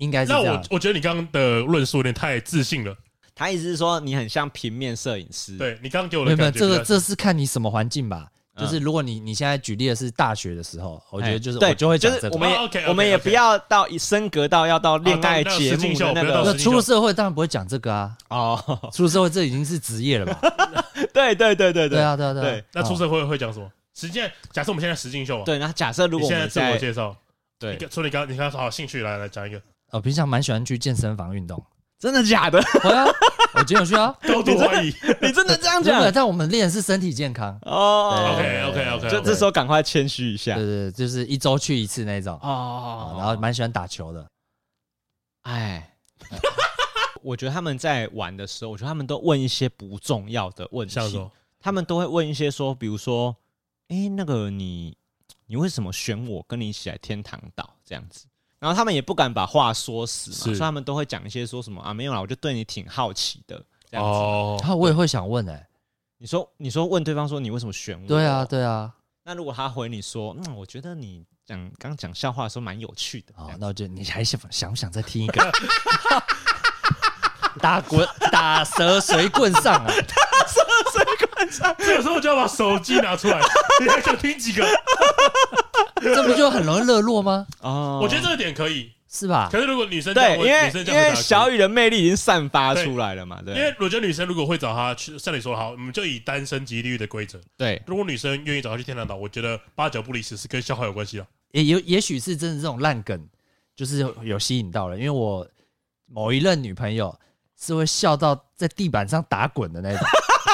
[SPEAKER 3] 应该是这样。
[SPEAKER 2] 那我我觉得你刚刚的论述有点太自信了。
[SPEAKER 1] 他意思是说你很像平面摄影师。
[SPEAKER 2] 对，你刚刚给我的感觉。
[SPEAKER 3] 这个这是看你什么环境吧。就是如果你你现在举例的是大学的时候，我觉得就是我就会讲这个。
[SPEAKER 1] 我们我们也不要到升格到要到恋爱节目那个。
[SPEAKER 3] 出了社会当然不会讲这个啊。哦，出了社会这已经是职业了吧？
[SPEAKER 1] 对对对对对。
[SPEAKER 3] 对啊对啊对。
[SPEAKER 2] 那出社会会讲什么？实践假设我们现在实境秀啊。
[SPEAKER 1] 对，那假设如果
[SPEAKER 2] 现在自我介绍，
[SPEAKER 1] 对，
[SPEAKER 2] 说你刚你刚说好兴趣来来讲一个。
[SPEAKER 3] 我平常蛮喜欢去健身房运动，
[SPEAKER 1] 真的假的？
[SPEAKER 3] 对啊，我今天有去啊，
[SPEAKER 2] 高度怀疑，
[SPEAKER 1] 你真的这样讲？
[SPEAKER 3] 但我们练的是身体健康
[SPEAKER 2] 哦。OK OK OK，
[SPEAKER 1] 就这时候赶快谦虚一下。
[SPEAKER 3] 对对，就是一周去一次那种哦。然后蛮喜欢打球的。
[SPEAKER 1] 哎，我觉得他们在玩的时候，我觉得他们都问一些不重要的问题。他们都会问一些说，比如说，哎，那个你，你为什么选我跟你一起来天堂岛这样子？然后他们也不敢把话说死嘛，所以他们都会讲一些说什么啊，没有啦，我就对你挺好奇的这样子。
[SPEAKER 3] 哦，我也会想问哎，
[SPEAKER 1] 你说你说问对方说你为什么选我？
[SPEAKER 3] 对啊对啊。
[SPEAKER 1] 那如果他回你说，嗯，我觉得你讲刚讲笑话的时候蛮有趣的。
[SPEAKER 3] 哦，那我就你还想想不想再听一个？打滚打蛇随棍上啊！
[SPEAKER 1] 打蛇随棍上，
[SPEAKER 2] 这个时候就要把手机拿出来，你还想听几个？
[SPEAKER 3] 这不就很容易热络吗？
[SPEAKER 2] 哦，我觉得这个点可以，
[SPEAKER 3] 是吧？
[SPEAKER 2] 可是如果女生
[SPEAKER 1] 对，因为因为小雨的魅力已经散发出来了嘛，对。
[SPEAKER 2] 因为我觉得女生如果会找他去，像你说好，我们就以单身及地狱的规则。
[SPEAKER 1] 对，
[SPEAKER 2] 如果女生愿意找他去天堂岛，我觉得八九不离十是跟笑话有关系了。
[SPEAKER 3] 也有也许是真的这种烂梗，就是有吸引到了。因为我某一任女朋友是会笑到在地板上打滚的那种。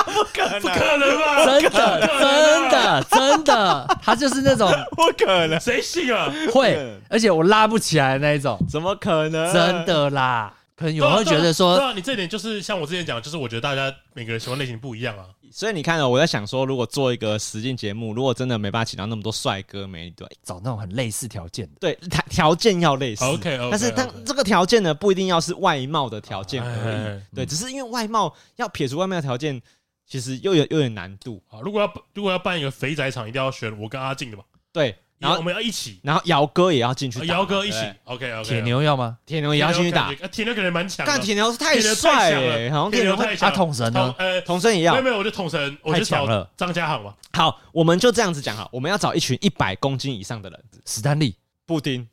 [SPEAKER 2] 不可能，不可能吧？
[SPEAKER 3] 真的，真的，真的，他就是那种
[SPEAKER 1] 不可能，
[SPEAKER 2] 谁信啊？
[SPEAKER 3] 会，而且我拉不起来那一种，
[SPEAKER 1] 怎么可能？
[SPEAKER 3] 真的啦，可能有人会觉得说，
[SPEAKER 2] 对啊，你这点就是像我之前讲，就是我觉得大家每个人喜欢类型不一样啊。
[SPEAKER 1] 所以你看，我在想说，如果做一个实境节目，如果真的没办法请到那么多帅哥美女，对，
[SPEAKER 3] 找那种很类似条件的，
[SPEAKER 1] 对，条条件要类似
[SPEAKER 2] OK，OK
[SPEAKER 1] 但是但这个条件呢，不一定要是外貌的条件而已，对，只是因为外貌要撇除外貌的条件。其实又有又有点难度
[SPEAKER 2] 啊！如果要如果要办一个肥仔场，一定要选我跟阿静的嘛。
[SPEAKER 1] 对，
[SPEAKER 2] 然后我们要一起，
[SPEAKER 1] 然后姚哥也要进去，
[SPEAKER 2] 姚哥一起。OK OK。
[SPEAKER 3] 铁牛要吗？
[SPEAKER 1] 铁牛也要进去打。
[SPEAKER 2] 铁牛可能蛮强，
[SPEAKER 1] 但铁牛是太帅了，好像铁牛太强。
[SPEAKER 3] 他统神呢？
[SPEAKER 2] 呃，
[SPEAKER 1] 统神也要。
[SPEAKER 2] 没有没有，我就统神，我就找张家航嘛。
[SPEAKER 1] 好，我们就这样子讲哈，我们要找一群一百公斤以上的人。
[SPEAKER 3] 史丹利、
[SPEAKER 1] 布丁，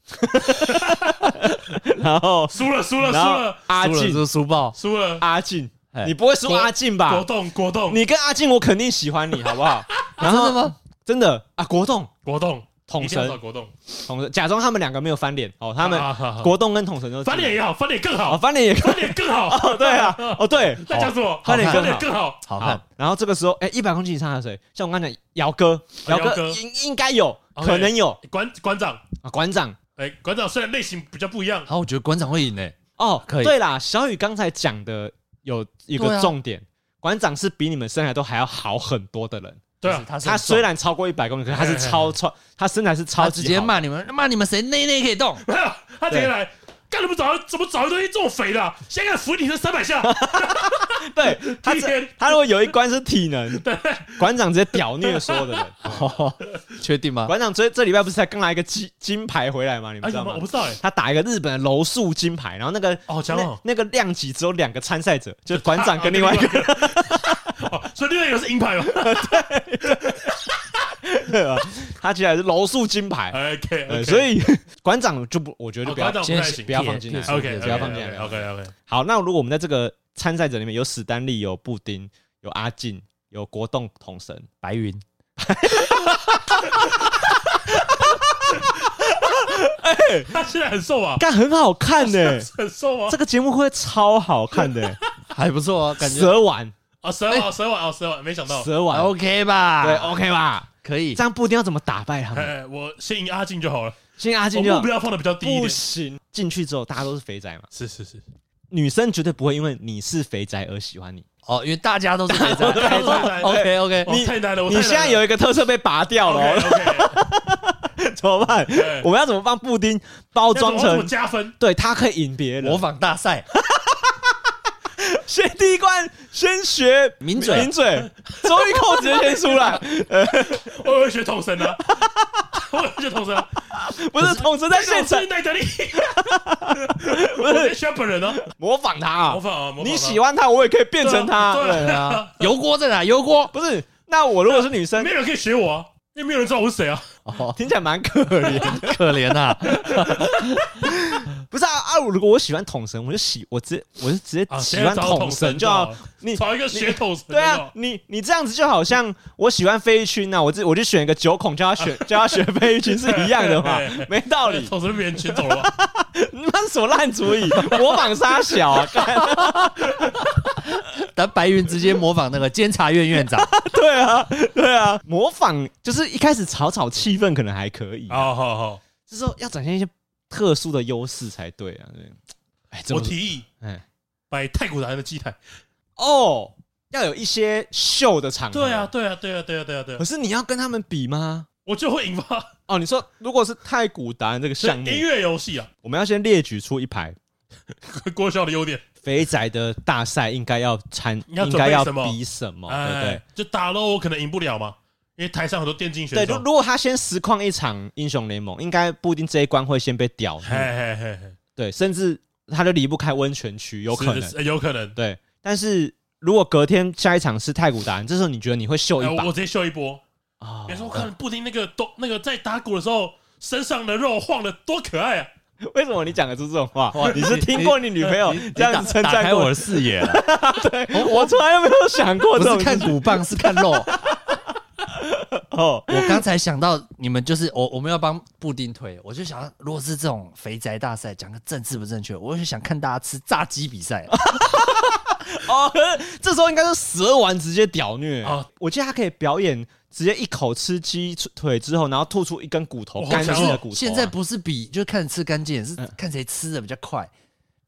[SPEAKER 1] 然后
[SPEAKER 2] 输了输了输了，
[SPEAKER 1] 阿静
[SPEAKER 3] 是输爆，
[SPEAKER 2] 输了
[SPEAKER 1] 阿静。你不会输阿静吧？
[SPEAKER 2] 国栋，国栋，
[SPEAKER 1] 你跟阿静，我肯定喜欢你，好不好？然后
[SPEAKER 3] 真的吗？
[SPEAKER 1] 真的。啊，国栋，
[SPEAKER 2] 国栋，
[SPEAKER 1] 统神，
[SPEAKER 2] 国栋，
[SPEAKER 1] 统神，假装他们两个没有翻脸。哦，他们国栋跟统神都
[SPEAKER 2] 翻脸也好，翻脸更好，
[SPEAKER 1] 翻脸也
[SPEAKER 2] 翻脸更好。
[SPEAKER 1] 哦，对啊，哦对，
[SPEAKER 2] 在讲什么？
[SPEAKER 1] 翻脸
[SPEAKER 2] 翻脸更好，
[SPEAKER 3] 好看。
[SPEAKER 1] 然后这个时候，哎，一百公斤以上的谁？像我刚才讲，姚哥，姚哥。应应该有可能有。
[SPEAKER 2] 馆馆长。
[SPEAKER 1] 啊，馆长，
[SPEAKER 2] 哎，馆长虽然类型比较不一样，
[SPEAKER 3] 好，我觉得馆长会赢诶。
[SPEAKER 1] 哦，可以。对啦，小雨刚才讲的。有一个重点，馆长是比你们身材都还要好很多的人。
[SPEAKER 2] 对啊，
[SPEAKER 1] 他虽然超过一百公斤，可是他是超超，他身材是超级。
[SPEAKER 3] 直接骂你们，骂你们谁内内可以动？
[SPEAKER 2] 没有，他直接来。干什么找？怎么找一堆这么肥的、啊？先给扶你这三百下。
[SPEAKER 1] 对，他这他如果有一关是体能，对，馆长直接屌虐所有的人。
[SPEAKER 3] 确定吗？
[SPEAKER 1] 馆长这这礼拜不是才刚拿一个金金牌回来吗？你们知道吗？
[SPEAKER 2] 我不知道哎。
[SPEAKER 1] 他打一个日本的柔术金牌，然后那个
[SPEAKER 2] 哦，讲哦，
[SPEAKER 1] 那个量级只有两个参赛者，就是馆长跟另外一个。
[SPEAKER 2] 所以另外一个是银牌
[SPEAKER 1] 吗？对。他起来是柔术金牌
[SPEAKER 2] ，OK，
[SPEAKER 1] 所以 馆长就不，我觉得就不要
[SPEAKER 2] 先
[SPEAKER 1] 不要放进来
[SPEAKER 2] ，OK，
[SPEAKER 1] 不要放进来
[SPEAKER 2] ，OK，OK。
[SPEAKER 1] 好，那如果我们在这个参赛者里面有史丹利、有布丁、有阿进、有国栋统神、
[SPEAKER 3] 白云，
[SPEAKER 2] 哎，他现在很瘦啊，
[SPEAKER 1] 但很好看呢，
[SPEAKER 2] 很瘦啊，
[SPEAKER 1] 这个节目会超好看的，
[SPEAKER 3] 还不错啊，感觉。
[SPEAKER 1] 蛇丸。
[SPEAKER 2] 啊，蛇丸，蛇丸，哦，蛇丸，没想到。
[SPEAKER 1] 蛇丸
[SPEAKER 3] ，OK 吧？
[SPEAKER 1] 对，OK 吧？
[SPEAKER 3] 可以，
[SPEAKER 1] 这样布丁要怎么打败他们？
[SPEAKER 2] 我先赢阿进就好了，
[SPEAKER 1] 先赢阿进就好。
[SPEAKER 2] 目标放的比较低。
[SPEAKER 1] 不行，进去之后大家都是肥宅嘛。
[SPEAKER 2] 是是是，
[SPEAKER 1] 女生绝对不会因为你是肥宅而喜欢你
[SPEAKER 3] 哦，因为大家都是肥宅。OK OK，
[SPEAKER 2] 你太难了，
[SPEAKER 1] 你现在有一个特色被拔掉了，怎么办？我们要怎么帮布丁包装成
[SPEAKER 2] 加分？
[SPEAKER 1] 对，他可以引别人。
[SPEAKER 3] 模仿大赛。
[SPEAKER 1] 先第一关，先学
[SPEAKER 3] 抿嘴，
[SPEAKER 1] 抿嘴，周玉蔻直接先出来。呃，
[SPEAKER 2] 我会学统神啊，我会学统神，
[SPEAKER 1] 不是统神在现场，
[SPEAKER 2] 奈德利，不是。学本人哦，
[SPEAKER 1] 模仿他啊，
[SPEAKER 2] 模仿啊，
[SPEAKER 1] 你喜欢他，我也可以变成他。
[SPEAKER 2] 对啊，
[SPEAKER 3] 油锅在哪？油锅。
[SPEAKER 1] 不是，那我如果是女生，
[SPEAKER 2] 没有人可以学我啊。因为没有人知道我是谁啊！
[SPEAKER 1] 哦，听起来蛮可怜，
[SPEAKER 3] 可怜呐。
[SPEAKER 1] 不是啊啊！如果我喜欢统神，我就喜我直接我就直接喜欢统神就好。你
[SPEAKER 2] 找一个学统神。
[SPEAKER 1] 对啊，你你这样子就好像我喜欢费玉清呐，我这我就选一个九孔叫他选 叫他选费玉清是一样的嘛，没道理。
[SPEAKER 2] 统神被别人选走了，
[SPEAKER 1] 你妈什么烂主意？模仿沙小啊！
[SPEAKER 3] 但白云直接模仿那个监察院院长。
[SPEAKER 1] 对啊，对啊，模仿就是一开始炒炒气氛可能还可以。
[SPEAKER 2] 好好好，
[SPEAKER 1] 就是说要展现一些特殊的优势才对啊。对，
[SPEAKER 2] 哎，我提议，哎，摆太古达人的祭台。
[SPEAKER 1] 哦，要有一些秀的场合。
[SPEAKER 2] 对啊，对啊，对啊，对啊，对啊，对。
[SPEAKER 1] 可是你要跟他们比吗？
[SPEAKER 2] 我就会赢吧。
[SPEAKER 1] 哦，你说如果是太古达人这个项目，
[SPEAKER 2] 音乐游戏啊，
[SPEAKER 1] 我们要先列举出一排
[SPEAKER 2] 郭笑的优点。
[SPEAKER 1] 肥仔的大赛应该要参，应该要比什么？对不对？
[SPEAKER 2] 就打咯，我可能赢不了嘛，因为台上很多电竞选手。
[SPEAKER 1] 对，如如果他先实况一场英雄联盟，应该不一定这一关会先被屌。对，甚至他就离不开温泉区，有可能，
[SPEAKER 2] 有可能。
[SPEAKER 1] 对，但是如果隔天下一场是太古达人，这时候你觉得你会秀一把？
[SPEAKER 2] 我直接秀一波啊！别说我看布丁那个都那个在打鼓的时候，身上的肉晃的多可爱啊！
[SPEAKER 1] 为什么你讲得出这种话？你是听过你女朋友这样子称赞过？
[SPEAKER 3] 打开我的视野了。
[SPEAKER 1] 对，我从来没有想过这种。
[SPEAKER 3] 不是看鼓棒，是看肉。哦，我刚才想到你们就是我，我们要帮布丁推，我就想，如果是这种肥宅大赛，讲个政治不正确，我就想看大家吃炸鸡比赛。
[SPEAKER 1] 哦，这时候应该是蛇丸直接屌虐啊！我记得他可以表演。直接一口吃鸡腿之后，然后吐出一根骨头，干净的骨头。
[SPEAKER 3] 现在不是比，就看吃干净，是看谁吃的比较快，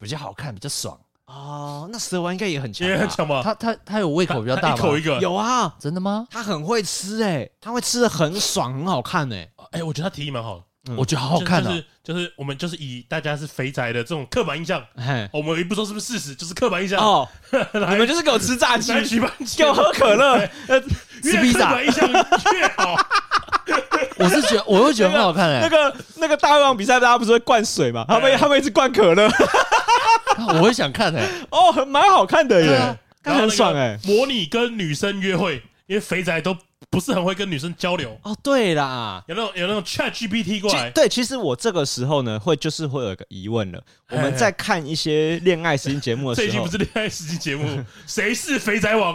[SPEAKER 3] 比较好看，比较爽。
[SPEAKER 1] 哦，那蛇丸应该也很强，
[SPEAKER 2] 也很强吧？
[SPEAKER 3] 他他他有胃口比较大吗？
[SPEAKER 2] 一口一个。
[SPEAKER 1] 有啊，
[SPEAKER 3] 真的吗？
[SPEAKER 1] 他很会吃哎，他会吃的很爽，很好看哎。
[SPEAKER 2] 哎，我觉得他提议蛮好的。
[SPEAKER 3] 我觉得好好看的，
[SPEAKER 2] 就是我们就是以大家是肥宅的这种刻板印象，我们也不说是不是事实，就是刻板印象哦。
[SPEAKER 1] 你们就是给我吃炸鸡，给我喝可乐，
[SPEAKER 2] 越刻板印象越好。
[SPEAKER 3] 我是觉得，我会觉得很好看哎。
[SPEAKER 1] 那个那个大胃王比赛，大家不是会灌水吗？他们他们一直灌可乐，
[SPEAKER 3] 我会想看哎。
[SPEAKER 1] 哦，蛮好看的耶，很爽哎。
[SPEAKER 2] 模拟跟女生约会，因为肥宅都。不是很会跟女生交流
[SPEAKER 1] 哦，对啦，
[SPEAKER 2] 有那种有那种 Chat GPT 过来，
[SPEAKER 1] 对，其实我这个时候呢，会就是会有一个疑问了。我们在看一些恋爱实境节目的时候，
[SPEAKER 2] 这已经不是恋爱实境节目，谁是肥宅王？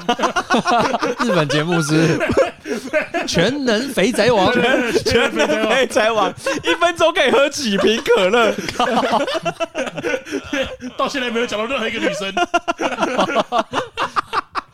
[SPEAKER 3] 日本节目是 全能肥宅王，
[SPEAKER 1] 全能肥宅王，一分钟可以喝几瓶可乐？
[SPEAKER 2] 到现在没有讲到任何一个女生。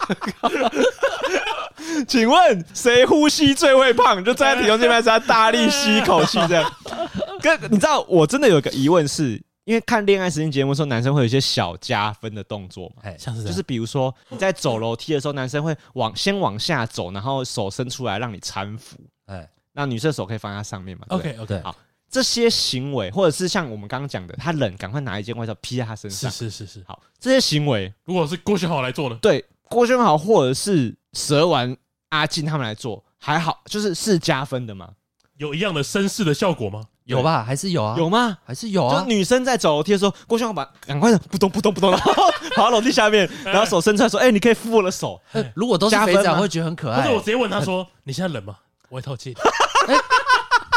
[SPEAKER 1] 请问谁呼吸最会胖？就站在体重这边，是他大力吸一口气这样。哥，你知道我真的有个疑问是，因为看恋爱实境节目的时候，男生会有一些小加分的动作嘛，
[SPEAKER 3] 像是
[SPEAKER 1] 就是比如说你在走楼梯的时候，男生会 往先往下走，然后手伸出来让你搀扶，哎，那女生手可以放在上面嘛
[SPEAKER 3] ？OK OK，
[SPEAKER 1] 好，这些行为或者是像我们刚刚讲的，他冷，赶快拿一件外套披在他身上，
[SPEAKER 2] 是是是是，
[SPEAKER 1] 好，这些行为
[SPEAKER 2] 如果是郭学豪来做呢？
[SPEAKER 1] 对，郭轩豪或者是蛇丸阿进他们来做，还好，就是是加分的嘛？
[SPEAKER 2] 有一样的绅士的效果吗？
[SPEAKER 3] 有吧，还是有啊？
[SPEAKER 1] 有吗？
[SPEAKER 3] 还是有啊？
[SPEAKER 1] 就女生在走楼梯的时候，郭襄把赶快的扑通扑通扑通，然后跑到楼梯下面，然后手伸出来说：“哎，你可以扶我的手。”
[SPEAKER 3] 如果都是肥仔，会觉得很可爱。
[SPEAKER 2] 不是，我直接问他说：“你现在冷吗？外套借。”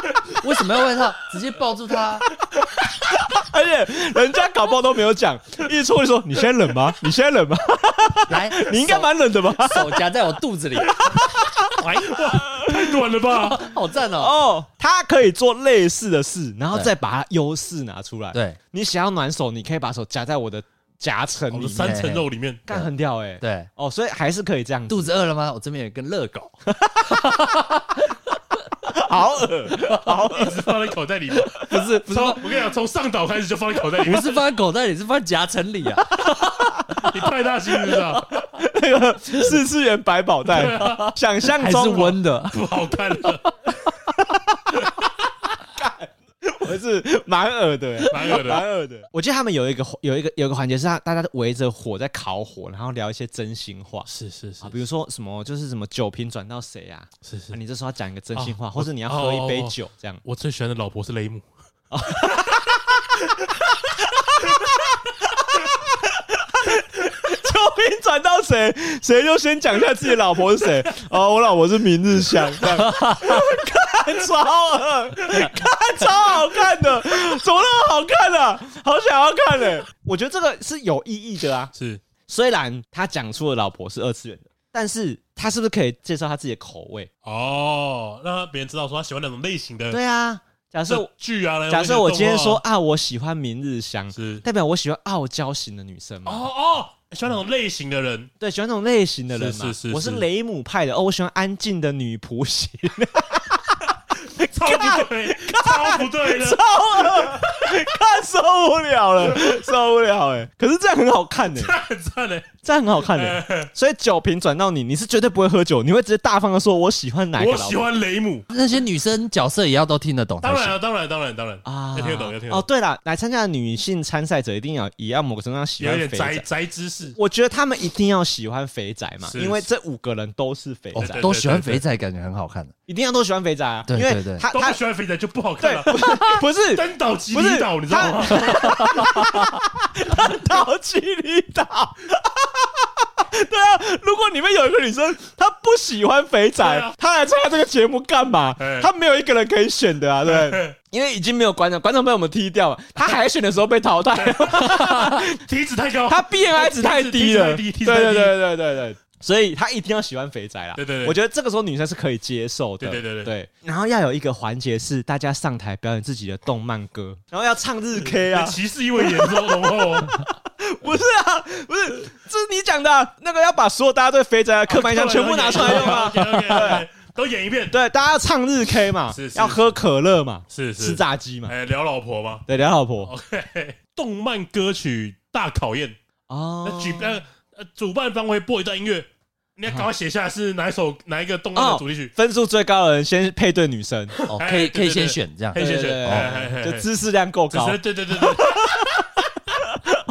[SPEAKER 3] 为什么要外套？直接抱住他。
[SPEAKER 1] 而且人家搞不好都没有讲，一出来说：“你现在冷吗？你现在冷吗？”
[SPEAKER 3] 来，
[SPEAKER 1] 你应该蛮冷的吧？
[SPEAKER 3] 手夹在我肚子
[SPEAKER 2] 里。太暖了吧！
[SPEAKER 3] 好赞哦！
[SPEAKER 1] 哦，他可以做类似的事，然后再把它优势拿出来。
[SPEAKER 3] 对，
[SPEAKER 1] 你想要暖手，你可以把手夹在我的夹层里面，
[SPEAKER 2] 三层肉里面，
[SPEAKER 1] 干很屌哎。
[SPEAKER 3] 对，
[SPEAKER 1] 哦，所以还是可以这样。
[SPEAKER 3] 肚子饿了吗？我这边有一根热狗。
[SPEAKER 1] 好恶，好，
[SPEAKER 2] 一直放在口袋里面。
[SPEAKER 1] 不是，不是，
[SPEAKER 2] 我跟你讲，从上岛开始就放在口袋里面。
[SPEAKER 3] 不是放在口袋里，是放在夹层里啊！
[SPEAKER 2] 你太大心了，是吧？
[SPEAKER 1] 那个四次元百宝袋，想象中
[SPEAKER 3] 还是温的，
[SPEAKER 2] 不好看了。
[SPEAKER 1] 我是蛮恶的，
[SPEAKER 2] 蛮恶的，
[SPEAKER 1] 蛮恶的。我记得他们有一个有一个有一个环节是，大家围着火在烤火，然后聊一些真心话。
[SPEAKER 2] 是是是，
[SPEAKER 1] 比如说什么就是什么酒瓶转到谁啊？
[SPEAKER 2] 是是，
[SPEAKER 1] 你这时候要讲一个真心话，或者你要喝一杯酒这样。
[SPEAKER 2] 我最喜欢的老婆是雷姆。
[SPEAKER 1] 酒瓶转到谁，谁就先讲一下自己老婆是谁。哦，我老婆是明日香。看超恶，看超好看的，怎么那么好看呢？好想要看呢。我觉得这个是有意义的啊。
[SPEAKER 2] 是，
[SPEAKER 1] 虽然他讲出了老婆是二次元的，但是他是不是可以介绍他自己的口味？
[SPEAKER 2] 哦，让别人知道说他喜欢哪种类型的。
[SPEAKER 1] 对啊，假设
[SPEAKER 2] 剧啊，
[SPEAKER 1] 假设我今天说啊，我喜欢明日香，是代表我喜欢傲娇型的女生吗？
[SPEAKER 2] 哦哦。喜欢那种类型的人，
[SPEAKER 1] 对，喜欢那种类型的人嘛。是是是，我是雷姆派的哦，我喜欢安静的女仆型。
[SPEAKER 2] 超不对，超不对的，
[SPEAKER 1] 超了，看受不了了，受不了哎！可是这样很好看呢，
[SPEAKER 2] 很赞嘞，
[SPEAKER 1] 这样很好看的。所以酒瓶转到你，你是绝对不会喝酒，你会直接大方的说：“我喜欢哪个？”
[SPEAKER 2] 我喜欢雷姆。
[SPEAKER 3] 那些女生角色也要都听得懂。
[SPEAKER 2] 当然了，当然，当然，当然啊，要听得懂，要听得懂。哦，
[SPEAKER 1] 对了，来参加的女性参赛者一定要也要某个程度上喜欢肥
[SPEAKER 2] 宅宅知识。
[SPEAKER 1] 我觉得他们一定要喜欢肥宅嘛，因为这五个人都是肥宅，
[SPEAKER 3] 都喜欢肥宅，感觉很好看的。
[SPEAKER 1] 一定要都喜欢肥宅啊！
[SPEAKER 3] 对对对，
[SPEAKER 1] 他
[SPEAKER 2] 他喜欢肥宅就不好看了。
[SPEAKER 1] 不是
[SPEAKER 2] 登岛吉里岛，你知道吗？
[SPEAKER 1] 登岛吉里岛。对啊，如果里面有一个女生，她不喜欢肥仔，她来参加这个节目干嘛？她没有一个人可以选的啊，对，因为已经没有观众，观众被我们踢掉了。她海选的时候被淘汰，
[SPEAKER 2] 体脂太高，
[SPEAKER 1] 她 BMI 值太低了。对对对对对对。所以他一定要喜欢肥仔啦。
[SPEAKER 2] 对对对，
[SPEAKER 1] 我觉得这个时候女生是可以接受的。
[SPEAKER 2] 对对对
[SPEAKER 1] 对。然后要有一个环节是大家上台表演自己的动漫歌，然后要唱日 K 啊。
[SPEAKER 2] 歧视意味严重哦。
[SPEAKER 1] 不是啊，不是，这是你讲的。那个要把所有大家对肥宅的刻板印象全部拿出来用啊。
[SPEAKER 2] 对，都演一遍。
[SPEAKER 1] 对，大家要唱日 K 嘛，是要喝可乐嘛，
[SPEAKER 2] 是是，
[SPEAKER 1] 吃炸鸡嘛，
[SPEAKER 2] 哎，聊老婆嘛，
[SPEAKER 1] 对，聊老婆。
[SPEAKER 2] OK，动漫歌曲大考验哦。那举那。主办方会播一段音乐，你要赶快写下来是哪一首哪一个动漫的主题曲，
[SPEAKER 1] 分数最高的人先配对女生，哦
[SPEAKER 3] 可以可以先选这样，
[SPEAKER 2] 可以先选，
[SPEAKER 1] 就知识量够高，
[SPEAKER 2] 对对对对，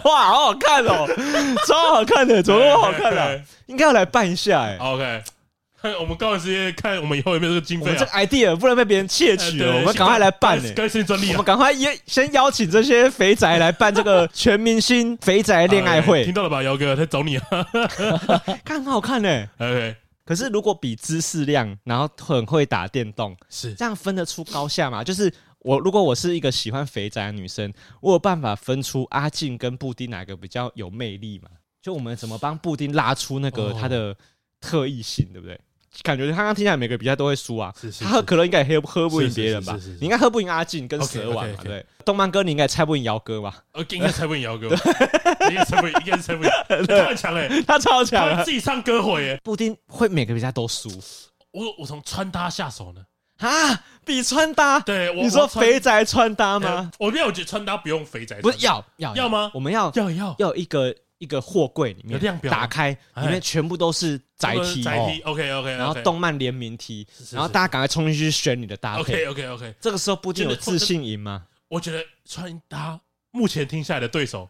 [SPEAKER 1] 哇，好好看哦，超好看的，怎么那么好看啊？应该要来办一下哎
[SPEAKER 2] ，OK。我们告诉直接看，我们以后有没有这个经费？
[SPEAKER 1] 这个 idea 不能被别人窃取哦，我们赶快来办呢。
[SPEAKER 2] 该申请专利，
[SPEAKER 1] 我们赶快邀先邀请这些肥宅来办这个全明星肥宅恋爱会。
[SPEAKER 2] 听到了吧，姚哥，他找你啊！
[SPEAKER 1] 看很好看呢。
[SPEAKER 2] OK，
[SPEAKER 1] 可是如果比知识量，然后很会打电动，
[SPEAKER 2] 是
[SPEAKER 1] 这样分得出高下嘛？就是我如果我是一个喜欢肥宅的女生，我有办法分出阿静跟布丁哪个比较有魅力嘛？就我们怎么帮布丁拉出那个他的特异性，对不对？感觉他刚听起来每个比赛都会输啊，他喝可乐应该也喝喝不赢别人吧？你应该喝不赢阿进跟蛇王嘛？对，动漫哥你应该猜不赢姚哥吧？
[SPEAKER 2] 呃，应该猜不赢姚哥，应该猜不赢，应该是猜不赢。他很强哎，
[SPEAKER 1] 他超强，
[SPEAKER 2] 自己唱歌会哎。
[SPEAKER 1] 布丁会每个比赛都输，
[SPEAKER 2] 我我从穿搭下手呢，
[SPEAKER 1] 啊，比穿搭？
[SPEAKER 2] 对，
[SPEAKER 1] 你说肥宅穿搭吗？
[SPEAKER 2] 我没有觉得穿搭不用肥宅，
[SPEAKER 1] 不是要要
[SPEAKER 2] 要吗？
[SPEAKER 1] 我们要
[SPEAKER 2] 要要
[SPEAKER 1] 要一个一个货柜里面打开，里面全部都是宅 T，
[SPEAKER 2] 宅 T，OK OK，
[SPEAKER 1] 然后动漫联名 T，然后大家赶快冲进去选你的搭配
[SPEAKER 2] ，OK OK OK。
[SPEAKER 1] 这个时候不仅有自信赢吗？
[SPEAKER 2] 我觉得穿搭目前听下来的对手，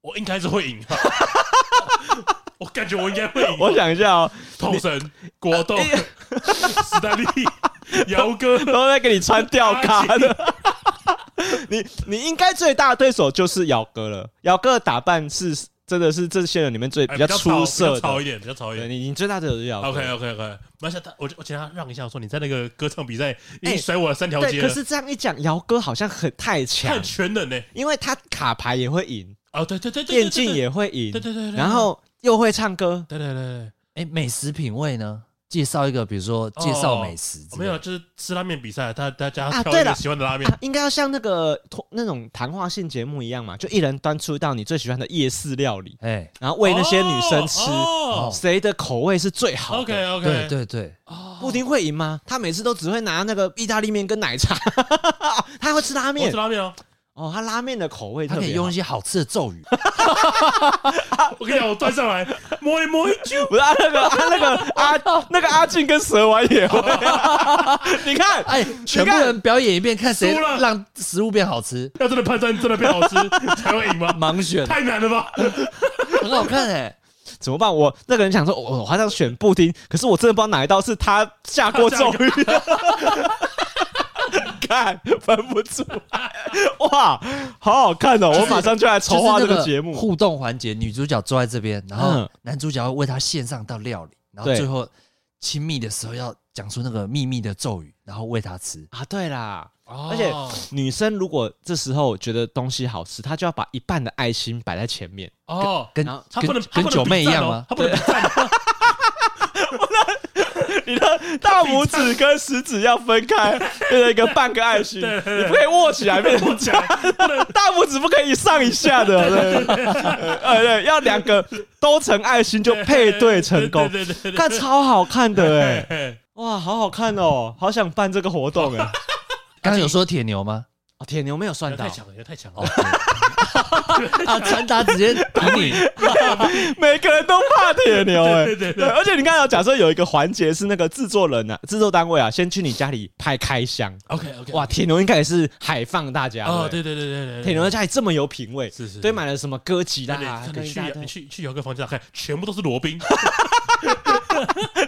[SPEAKER 2] 我应该是会赢。我感觉我应该会赢。
[SPEAKER 1] 我想一下哦，
[SPEAKER 2] 统神、国栋、史丹利、姚哥
[SPEAKER 1] 都在给你穿吊卡的。你你应该最大的对手就是姚哥了。姚哥的打扮是真的是这些人里面最比较出色的，
[SPEAKER 2] 潮一点，比较潮一点。
[SPEAKER 1] 你你最大的对手是姚哥。
[SPEAKER 2] OK OK OK，没事，我我请他让一下，我说你在那个歌唱比赛已经甩我了三条街了。
[SPEAKER 1] 可是这样一讲，姚哥好像很太强，
[SPEAKER 2] 太全能呢，
[SPEAKER 1] 因为他卡牌也会赢
[SPEAKER 2] 哦，对对对，
[SPEAKER 1] 电竞也会赢，
[SPEAKER 2] 对对对，
[SPEAKER 1] 然后。又会唱歌，
[SPEAKER 2] 对对对对，
[SPEAKER 3] 哎，美食品味呢？介绍一个，比如说介绍美食，
[SPEAKER 2] 没有，就是吃拉面比赛，大大家挑一个喜欢的拉面，
[SPEAKER 1] 应该要像那个那种谈话性节目一样嘛，就一人端出一道你最喜欢的夜市料理，哎，然后喂那些女生吃，谁的口味是最好的
[SPEAKER 2] ？OK OK，
[SPEAKER 3] 对对。对，
[SPEAKER 1] 布丁会赢吗？他每次都只会拿那个意大利面跟奶茶，他会吃拉面，
[SPEAKER 2] 吃拉面哦。
[SPEAKER 1] 哦，他拉面的口味，他
[SPEAKER 3] 可以用一些好吃的咒语。
[SPEAKER 2] 我跟你讲，我端上来摸一摸一揪，
[SPEAKER 1] 不是那个啊，那个 阿那个阿俊跟蛇丸也会。你看，哎，
[SPEAKER 3] 全部人表演一遍，看谁让食物变好吃。
[SPEAKER 2] 要真的判断真的变好吃才会赢吗？
[SPEAKER 3] 盲选
[SPEAKER 2] 太难了吧？
[SPEAKER 3] 很好看哎，
[SPEAKER 1] 怎么办？我那个人想说，我我好想选布丁，可是我真的不知道哪一道是他下过咒语。看分不出来，哇，好好看哦！我马上就来筹划这个节目
[SPEAKER 3] 互动环节。女主角坐在这边，然后男主角要为她献上道料理，然后最后亲密的时候要讲出那个秘密的咒语，然后喂她吃
[SPEAKER 1] 啊。对啦，而且女生如果这时候觉得东西好吃，她就要把一半的爱心摆在前面
[SPEAKER 3] 哦，跟她不能跟九妹一样吗？她不能
[SPEAKER 1] 你的大拇指跟食指要分开，变成一个半个爱心，你不可以握起来变成这样，大拇指不可以一上一下的，对，呃 对，要两个都成爱心就配对成功，看超好看的哎，哇，好好看哦，好想办这个活动哎，
[SPEAKER 3] 刚刚有说铁牛吗？
[SPEAKER 1] 哦，铁牛没有算到，
[SPEAKER 2] 太强了，也太强了。
[SPEAKER 3] 啊！传达直接打你，
[SPEAKER 1] 每个人都怕铁牛 哎，对对对。而且你刚才假设有一个环节是那个制作人啊，制作单位啊，先去你家里拍开箱。
[SPEAKER 2] OK OK。
[SPEAKER 1] 哇，铁牛应该也是海放大家
[SPEAKER 2] 哦，对对对对对。
[SPEAKER 1] 铁牛在家里这么有品味，
[SPEAKER 2] 是是。
[SPEAKER 1] 对，买了什么歌姬啦？
[SPEAKER 2] 你去你去去姚哥房间看，全部都是罗宾，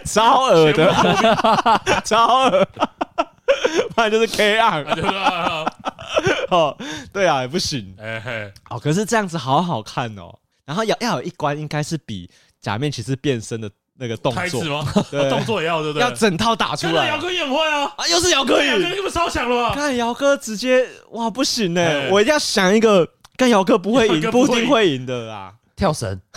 [SPEAKER 1] 超恶的，超恶。不然就是 K 二。哦，对啊，也不行。哎嘿，哦，可是这样子好好看哦。然后要要有一关，应该是比假面骑士变身的那个动作
[SPEAKER 2] 吗？对，动作也要对不对？
[SPEAKER 1] 要整套打出来。
[SPEAKER 2] 姚哥也很会啊！
[SPEAKER 1] 啊，又是姚哥，
[SPEAKER 2] 姚哥你们超强了吧？
[SPEAKER 1] 看姚哥直接哇，不行呢，我一定要想一个跟姚哥不会赢、不一定会赢的啊！
[SPEAKER 3] 跳绳。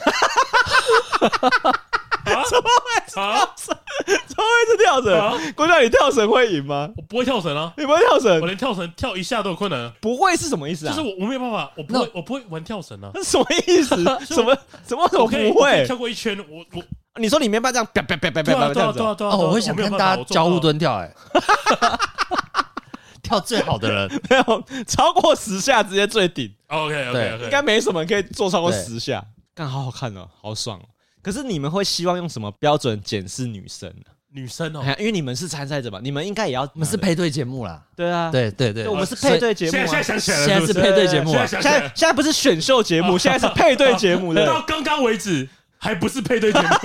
[SPEAKER 1] 怎么会跳绳？怎么会是跳绳？郭教，你跳绳会赢吗？
[SPEAKER 2] 我不会跳绳啊！
[SPEAKER 1] 你不会跳绳？
[SPEAKER 2] 我连跳绳跳一下都有困难。
[SPEAKER 1] 不会是什么意思啊？
[SPEAKER 2] 就是我我没有办法，我不会，我不会玩跳绳啊！
[SPEAKER 1] 什么意思？什 么什么？怎么不会
[SPEAKER 2] 跳过一圈？我我
[SPEAKER 1] 你说你没办法这样啪啪啪啪啪啪这样子？
[SPEAKER 3] 哦，我会想跟大家交互蹲跳，哎，跳最好的人
[SPEAKER 1] 没有超过十下直接最顶。
[SPEAKER 2] OK OK OK，
[SPEAKER 1] 应该没什么可以做超过十下。干好好看哦，好爽哦！可是你们会希望用什么标准检视女生呢？
[SPEAKER 2] 女生哦，
[SPEAKER 1] 因为你们是参赛者嘛，你们应该也要，
[SPEAKER 3] 我们是配对节目啦。
[SPEAKER 1] 对啊，
[SPEAKER 3] 对对对，
[SPEAKER 1] 我们是配对节目。
[SPEAKER 2] 现在想起来了，
[SPEAKER 3] 现在是配对节目啊。
[SPEAKER 1] 现在现在不是选秀节目，现在是配对节目。
[SPEAKER 2] 到刚刚为止还不是配对节目。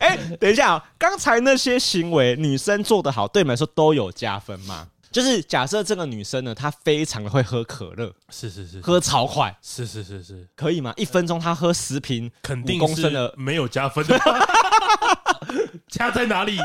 [SPEAKER 1] 哎，等一下，刚才那些行为女生做得好，对你们来说都有加分吗？就是假设这个女生呢，她非常的会喝可乐，
[SPEAKER 2] 是是是，
[SPEAKER 1] 喝超快，
[SPEAKER 2] 是是是是，
[SPEAKER 1] 可以吗？一分钟她喝十瓶，
[SPEAKER 2] 肯定是没有加分的，加在哪里？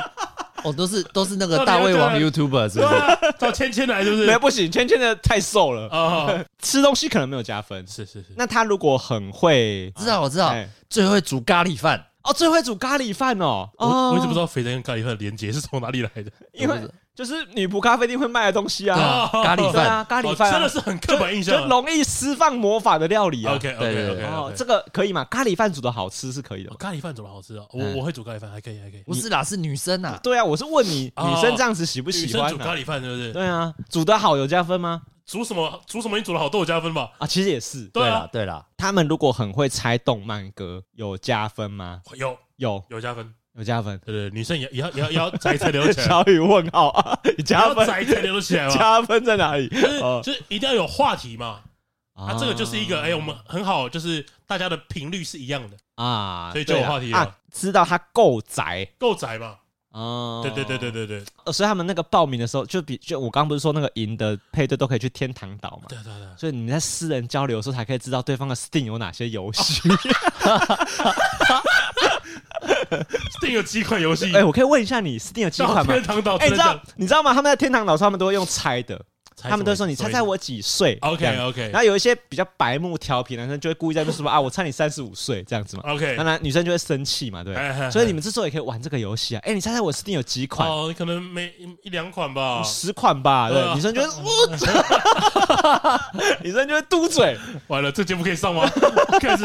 [SPEAKER 3] 哦，都是都是那个大胃王 YouTuber 是不是？
[SPEAKER 2] 找芊芊来是不是？
[SPEAKER 1] 没不行，芊芊的太瘦了啊，吃东西可能没有加分，
[SPEAKER 2] 是是是。
[SPEAKER 1] 那她如果很会，
[SPEAKER 3] 知道我知道，最会煮咖喱饭。
[SPEAKER 1] 哦，最会煮咖喱饭哦。
[SPEAKER 2] 我我一直不知道肥宅跟咖喱饭的连结是从哪里来的，
[SPEAKER 1] 因为就是女仆咖啡店会卖的东西啊，
[SPEAKER 3] 咖喱饭啊，
[SPEAKER 1] 咖喱饭
[SPEAKER 2] 真的是很刻板印象，
[SPEAKER 1] 就容易释放魔法的料理啊。
[SPEAKER 2] OK OK OK，
[SPEAKER 1] 哦，这个可以吗？咖喱饭煮的好吃是可以的，
[SPEAKER 2] 咖喱饭煮的好吃啊，我我会煮咖喱饭，还可以还可以。
[SPEAKER 3] 不是啦，是女生啊。
[SPEAKER 1] 对啊，我是问你，女生这样子喜不喜欢
[SPEAKER 2] 煮咖喱饭？对不对？
[SPEAKER 1] 对啊，煮的好有加分吗？
[SPEAKER 2] 煮什么煮什么？你煮的好都有加分吧？
[SPEAKER 1] 啊，其实也是。
[SPEAKER 3] 对了对了，
[SPEAKER 1] 他们如果很会猜动漫歌，有加分吗？
[SPEAKER 2] 有
[SPEAKER 1] 有
[SPEAKER 2] 有加分，
[SPEAKER 1] 有加分。
[SPEAKER 2] 对对，女生也也要也要也要宅才留起来。
[SPEAKER 1] 小雨问号啊，加分
[SPEAKER 2] 宅才留起来吗？
[SPEAKER 1] 加分在哪里？
[SPEAKER 2] 就是就是一定要有话题嘛。啊，这个就是一个哎，我们很好，就是大家的频率是一样的啊，所以就有话题了。
[SPEAKER 1] 知道他够宅，
[SPEAKER 2] 够宅嘛。哦，对对对对对对，
[SPEAKER 1] 呃，所以他们那个报名的时候，就比就我刚刚不是说那个赢的配对都可以去天堂岛嘛？
[SPEAKER 2] 对对对，
[SPEAKER 1] 所以你在私人交流的时候才可以知道对方的 Steam 有哪些游戏。
[SPEAKER 2] Steam 有几款游戏？
[SPEAKER 1] 哎，我可以问一下你，Steam 有几款吗？
[SPEAKER 2] 天堂岛，
[SPEAKER 1] 哎，你知道你知道吗？他们在天堂岛上面都会用猜的。他们都说，你猜猜我几岁
[SPEAKER 2] ？OK OK。
[SPEAKER 1] 然后有一些比较白目调皮男生就会故意在那说啊，我猜你三十五岁这样子嘛。
[SPEAKER 2] OK。
[SPEAKER 1] 当然女生就会生气嘛，对。所以你们这时候也可以玩这个游戏啊。哎，你猜猜我 Steam 有几款？
[SPEAKER 2] 哦，可能没一两款吧，
[SPEAKER 1] 十款吧。对，女生就会，女生就会嘟嘴。
[SPEAKER 2] 完了，这节目可以上吗？开始，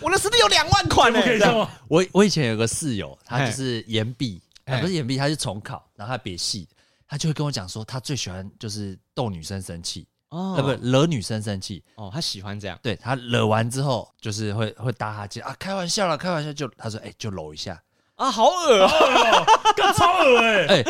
[SPEAKER 1] 我的 Steam 有两万款呢，
[SPEAKER 2] 可以上吗？
[SPEAKER 3] 我我以前有个室友，他就是延毕，不是延毕，他是重考，然后他别系。他就会跟我讲说，他最喜欢就是逗女生生气哦，不惹女生生气
[SPEAKER 1] 哦，他喜欢这样。
[SPEAKER 3] 对，他惹完之后，就是会会搭他肩啊，开玩笑啦，开玩笑就他说，哎，就搂一下
[SPEAKER 1] 啊，好恶哦，
[SPEAKER 2] 更超恶哎哎，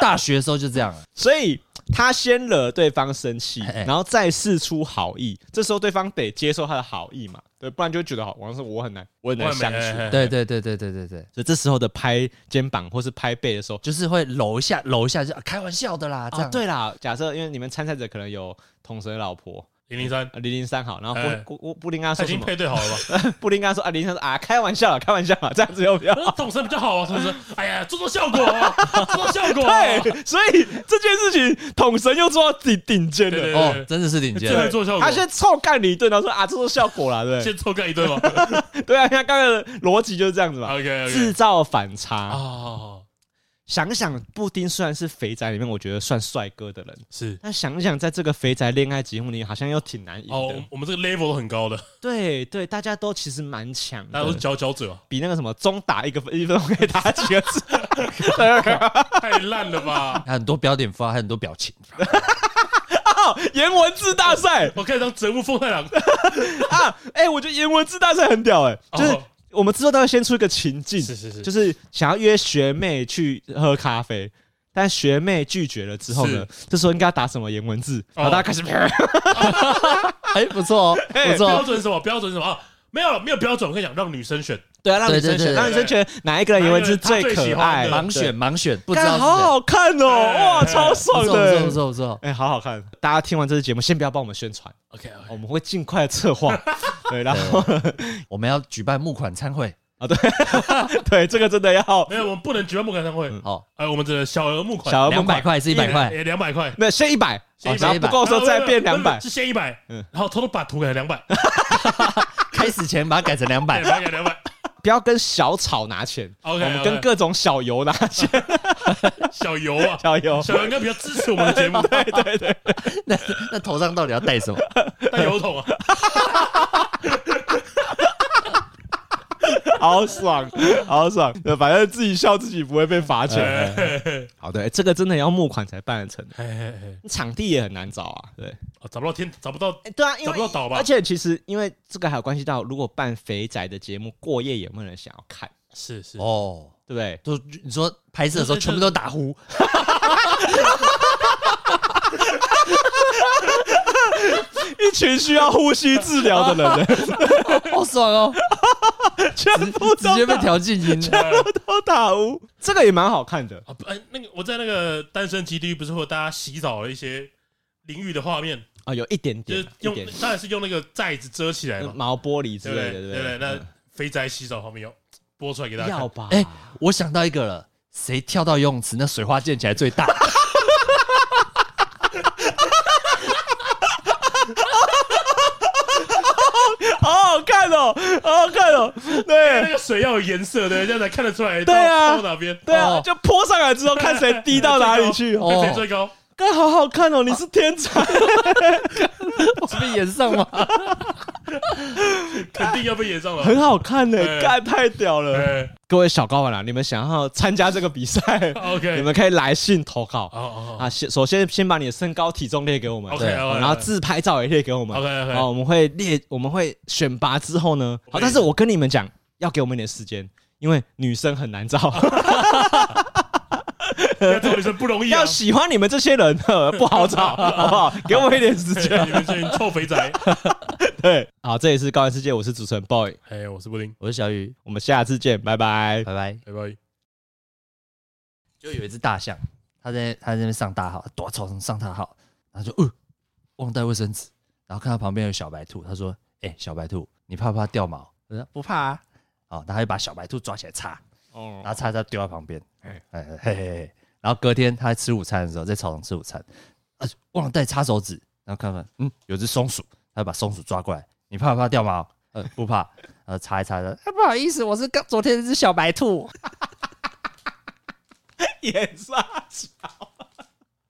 [SPEAKER 3] 大学的时候就这样了，
[SPEAKER 1] 所以。他先惹对方生气，然后再试出好意，这时候对方得接受他的好意嘛，对，不然就觉得好，好像是我很难，我很难相处。
[SPEAKER 3] 对对对对对对对，
[SPEAKER 1] 所以这时候的拍肩膀或是拍背的时候，
[SPEAKER 3] 就是会揉一下，揉一下就开玩笑的啦，这样。
[SPEAKER 1] 对啦，假设因为你们参赛者可能有同学老婆。
[SPEAKER 2] 零零三，零
[SPEAKER 1] 零三好，然后布布布林跟他说
[SPEAKER 2] 已经配对好了吧？
[SPEAKER 1] 布林跟他说啊，零零三说啊，开玩笑了，开玩笑了，这样子有比较
[SPEAKER 2] 统神比较好啊，是不是？哎呀，做做效果，做做效果。
[SPEAKER 1] 对，所以这件事情统神又做到顶顶尖了
[SPEAKER 3] 哦，真的是顶尖，
[SPEAKER 2] 最会做效果。
[SPEAKER 1] 他先臭干你一顿，然后说啊，做做效果了，对，
[SPEAKER 2] 先臭干一顿嘛。
[SPEAKER 1] 对啊，像刚刚的逻辑就是这样子嘛。
[SPEAKER 2] OK，
[SPEAKER 1] 制造反差哦。想想布丁虽然是肥宅里面，我觉得算帅哥的人
[SPEAKER 2] 是，
[SPEAKER 1] 但想想在这个肥宅恋爱节目里，好像又挺难赢的。
[SPEAKER 2] 哦，我们这个 level 都很高的。
[SPEAKER 1] 对对，大家都其实蛮强，
[SPEAKER 2] 大家都是佼佼者，比
[SPEAKER 1] 那个什么中打一个 一分钟可以打几个字，
[SPEAKER 2] 太烂了吧？
[SPEAKER 3] 还很多标点符号，还很多表情。
[SPEAKER 1] 啊，颜文字大赛，
[SPEAKER 2] 我可以当折木风太郎
[SPEAKER 1] 啊！哎，我觉得颜文字大赛很屌，哎，就是。我们之后都要先出一个情境，
[SPEAKER 2] 是是是，
[SPEAKER 1] 就是想要约学妹去喝咖啡，但学妹拒绝了之后呢，这时候应该要打什么颜文字？然后大家开始，
[SPEAKER 3] 哎，不错哦，不
[SPEAKER 2] 错。标准什么？标准什么？没有没有标准，我跟你讲，让女生选，
[SPEAKER 1] 对啊，让女生选，让女生觉得哪一个人颜文字最可爱？
[SPEAKER 3] 盲选，盲选，不知道。
[SPEAKER 1] 好好看哦，哇，超爽的，
[SPEAKER 3] 不错不错不错，
[SPEAKER 1] 哎，好好看。大家听完这期节目，先不要帮我们宣传
[SPEAKER 2] ，OK，
[SPEAKER 1] 我们会尽快策划，对，然后
[SPEAKER 3] 我们要举办募款餐会。
[SPEAKER 1] 啊，对，对，这个真的要。
[SPEAKER 2] 没有，我们不能举办募款大会。好，哎，我们这小额募款，
[SPEAKER 1] 小额
[SPEAKER 3] 两百块是一百块，
[SPEAKER 2] 两百块，
[SPEAKER 1] 那先一百，然后不够时候再变两百，
[SPEAKER 2] 是先一百，嗯，然后偷偷把图改成两百，
[SPEAKER 3] 开始前把它改成两百，
[SPEAKER 2] 改两百，
[SPEAKER 1] 不要跟小草拿钱，OK，跟各种小油拿钱，
[SPEAKER 2] 小油啊，
[SPEAKER 1] 小油，
[SPEAKER 2] 小油应该比较支持我们的节目，
[SPEAKER 1] 对 对对，
[SPEAKER 3] 那那头上到底要戴什么？
[SPEAKER 2] 戴油桶啊。
[SPEAKER 1] 好爽，好爽！反正自己笑自己不会被罚钱。好的，这个真的要募款才办得成。场地也很难找啊，对，
[SPEAKER 2] 找不到天，找不到。
[SPEAKER 1] 对啊，
[SPEAKER 2] 找不到岛吧？
[SPEAKER 1] 而且其实因为这个还有关系到，如果办肥宅的节目过夜，有没有人想要看？
[SPEAKER 2] 是是
[SPEAKER 3] 哦，
[SPEAKER 1] 对不对？
[SPEAKER 3] 就你说拍摄的时候全部都打呼。
[SPEAKER 1] 一群需要呼吸治疗的人，
[SPEAKER 3] 好爽哦！
[SPEAKER 1] 全部
[SPEAKER 3] 直接被调静音，
[SPEAKER 1] 全部都打呼，这个也蛮好看的
[SPEAKER 2] 啊！不，哎，那个我在那个单身基地不是会有大家洗澡的一些淋浴的画面
[SPEAKER 1] 啊，有一点点，
[SPEAKER 2] 就是用当然是用那个寨子遮起来嘛，
[SPEAKER 1] 毛玻璃之类的，对不对？
[SPEAKER 2] 那肥宅洗澡画面有播出来给大家看
[SPEAKER 3] 吧？哎，我想到一个了，谁跳到游泳池那水花溅起来最大？
[SPEAKER 1] 好好看哦，好好看哦！对，
[SPEAKER 2] 那个水要有颜色的，这样才看得出来。对啊，到哪边？
[SPEAKER 1] 对啊，就泼上来之后，看谁滴到哪里去，
[SPEAKER 2] 看谁最高。
[SPEAKER 1] 干好好看哦，你是天才，
[SPEAKER 3] 是被演上吗？
[SPEAKER 2] 肯定要被演上了，
[SPEAKER 1] 很好看呢，干太屌了！各位小高玩啊，你们想要参加这个比赛，
[SPEAKER 2] OK，
[SPEAKER 1] 你们可以来信投稿。啊，先首先先把你的身高体重列给我们，
[SPEAKER 2] 对，
[SPEAKER 1] 然后自拍照也列给我们
[SPEAKER 2] ，OK，
[SPEAKER 1] 好，我们会列，我们会选拔之后呢，好，但是我跟你们讲，要给我们一点时间，因为女生很难找。
[SPEAKER 2] 要找女生不容易，
[SPEAKER 1] 要喜欢你们这些人 不好找，好不好？给我一点时间，
[SPEAKER 2] 你们这群臭肥宅。
[SPEAKER 1] 对，好，这里是高玩世界，我是主持人 boy，
[SPEAKER 2] 嘿，我是布丁，
[SPEAKER 3] 我是小雨，
[SPEAKER 1] 我们下次见，拜拜，
[SPEAKER 3] 拜拜，
[SPEAKER 2] 拜拜。
[SPEAKER 3] 就有一只大象，他在他在那边上大号，躲草丛上大号，然后就呃忘带卫生纸，然后看到旁边有小白兔，他说：“哎，小白兔，你怕不怕掉毛？”他说：“不怕啊。”好，他就把小白兔抓起来擦，哦，然后擦擦丢在旁边，哎哎嘿嘿嘿。然后隔天他在吃午餐的时候，在草丛吃午餐，啊，忘了带擦手纸。然后看看，嗯，有只松鼠，他把松鼠抓过来。你怕不怕掉毛？呃，不怕。呃，擦一擦的，啊，不好意思，我是刚昨天那只小白兔。
[SPEAKER 1] 眼沙小，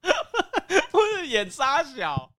[SPEAKER 1] 不是眼沙小。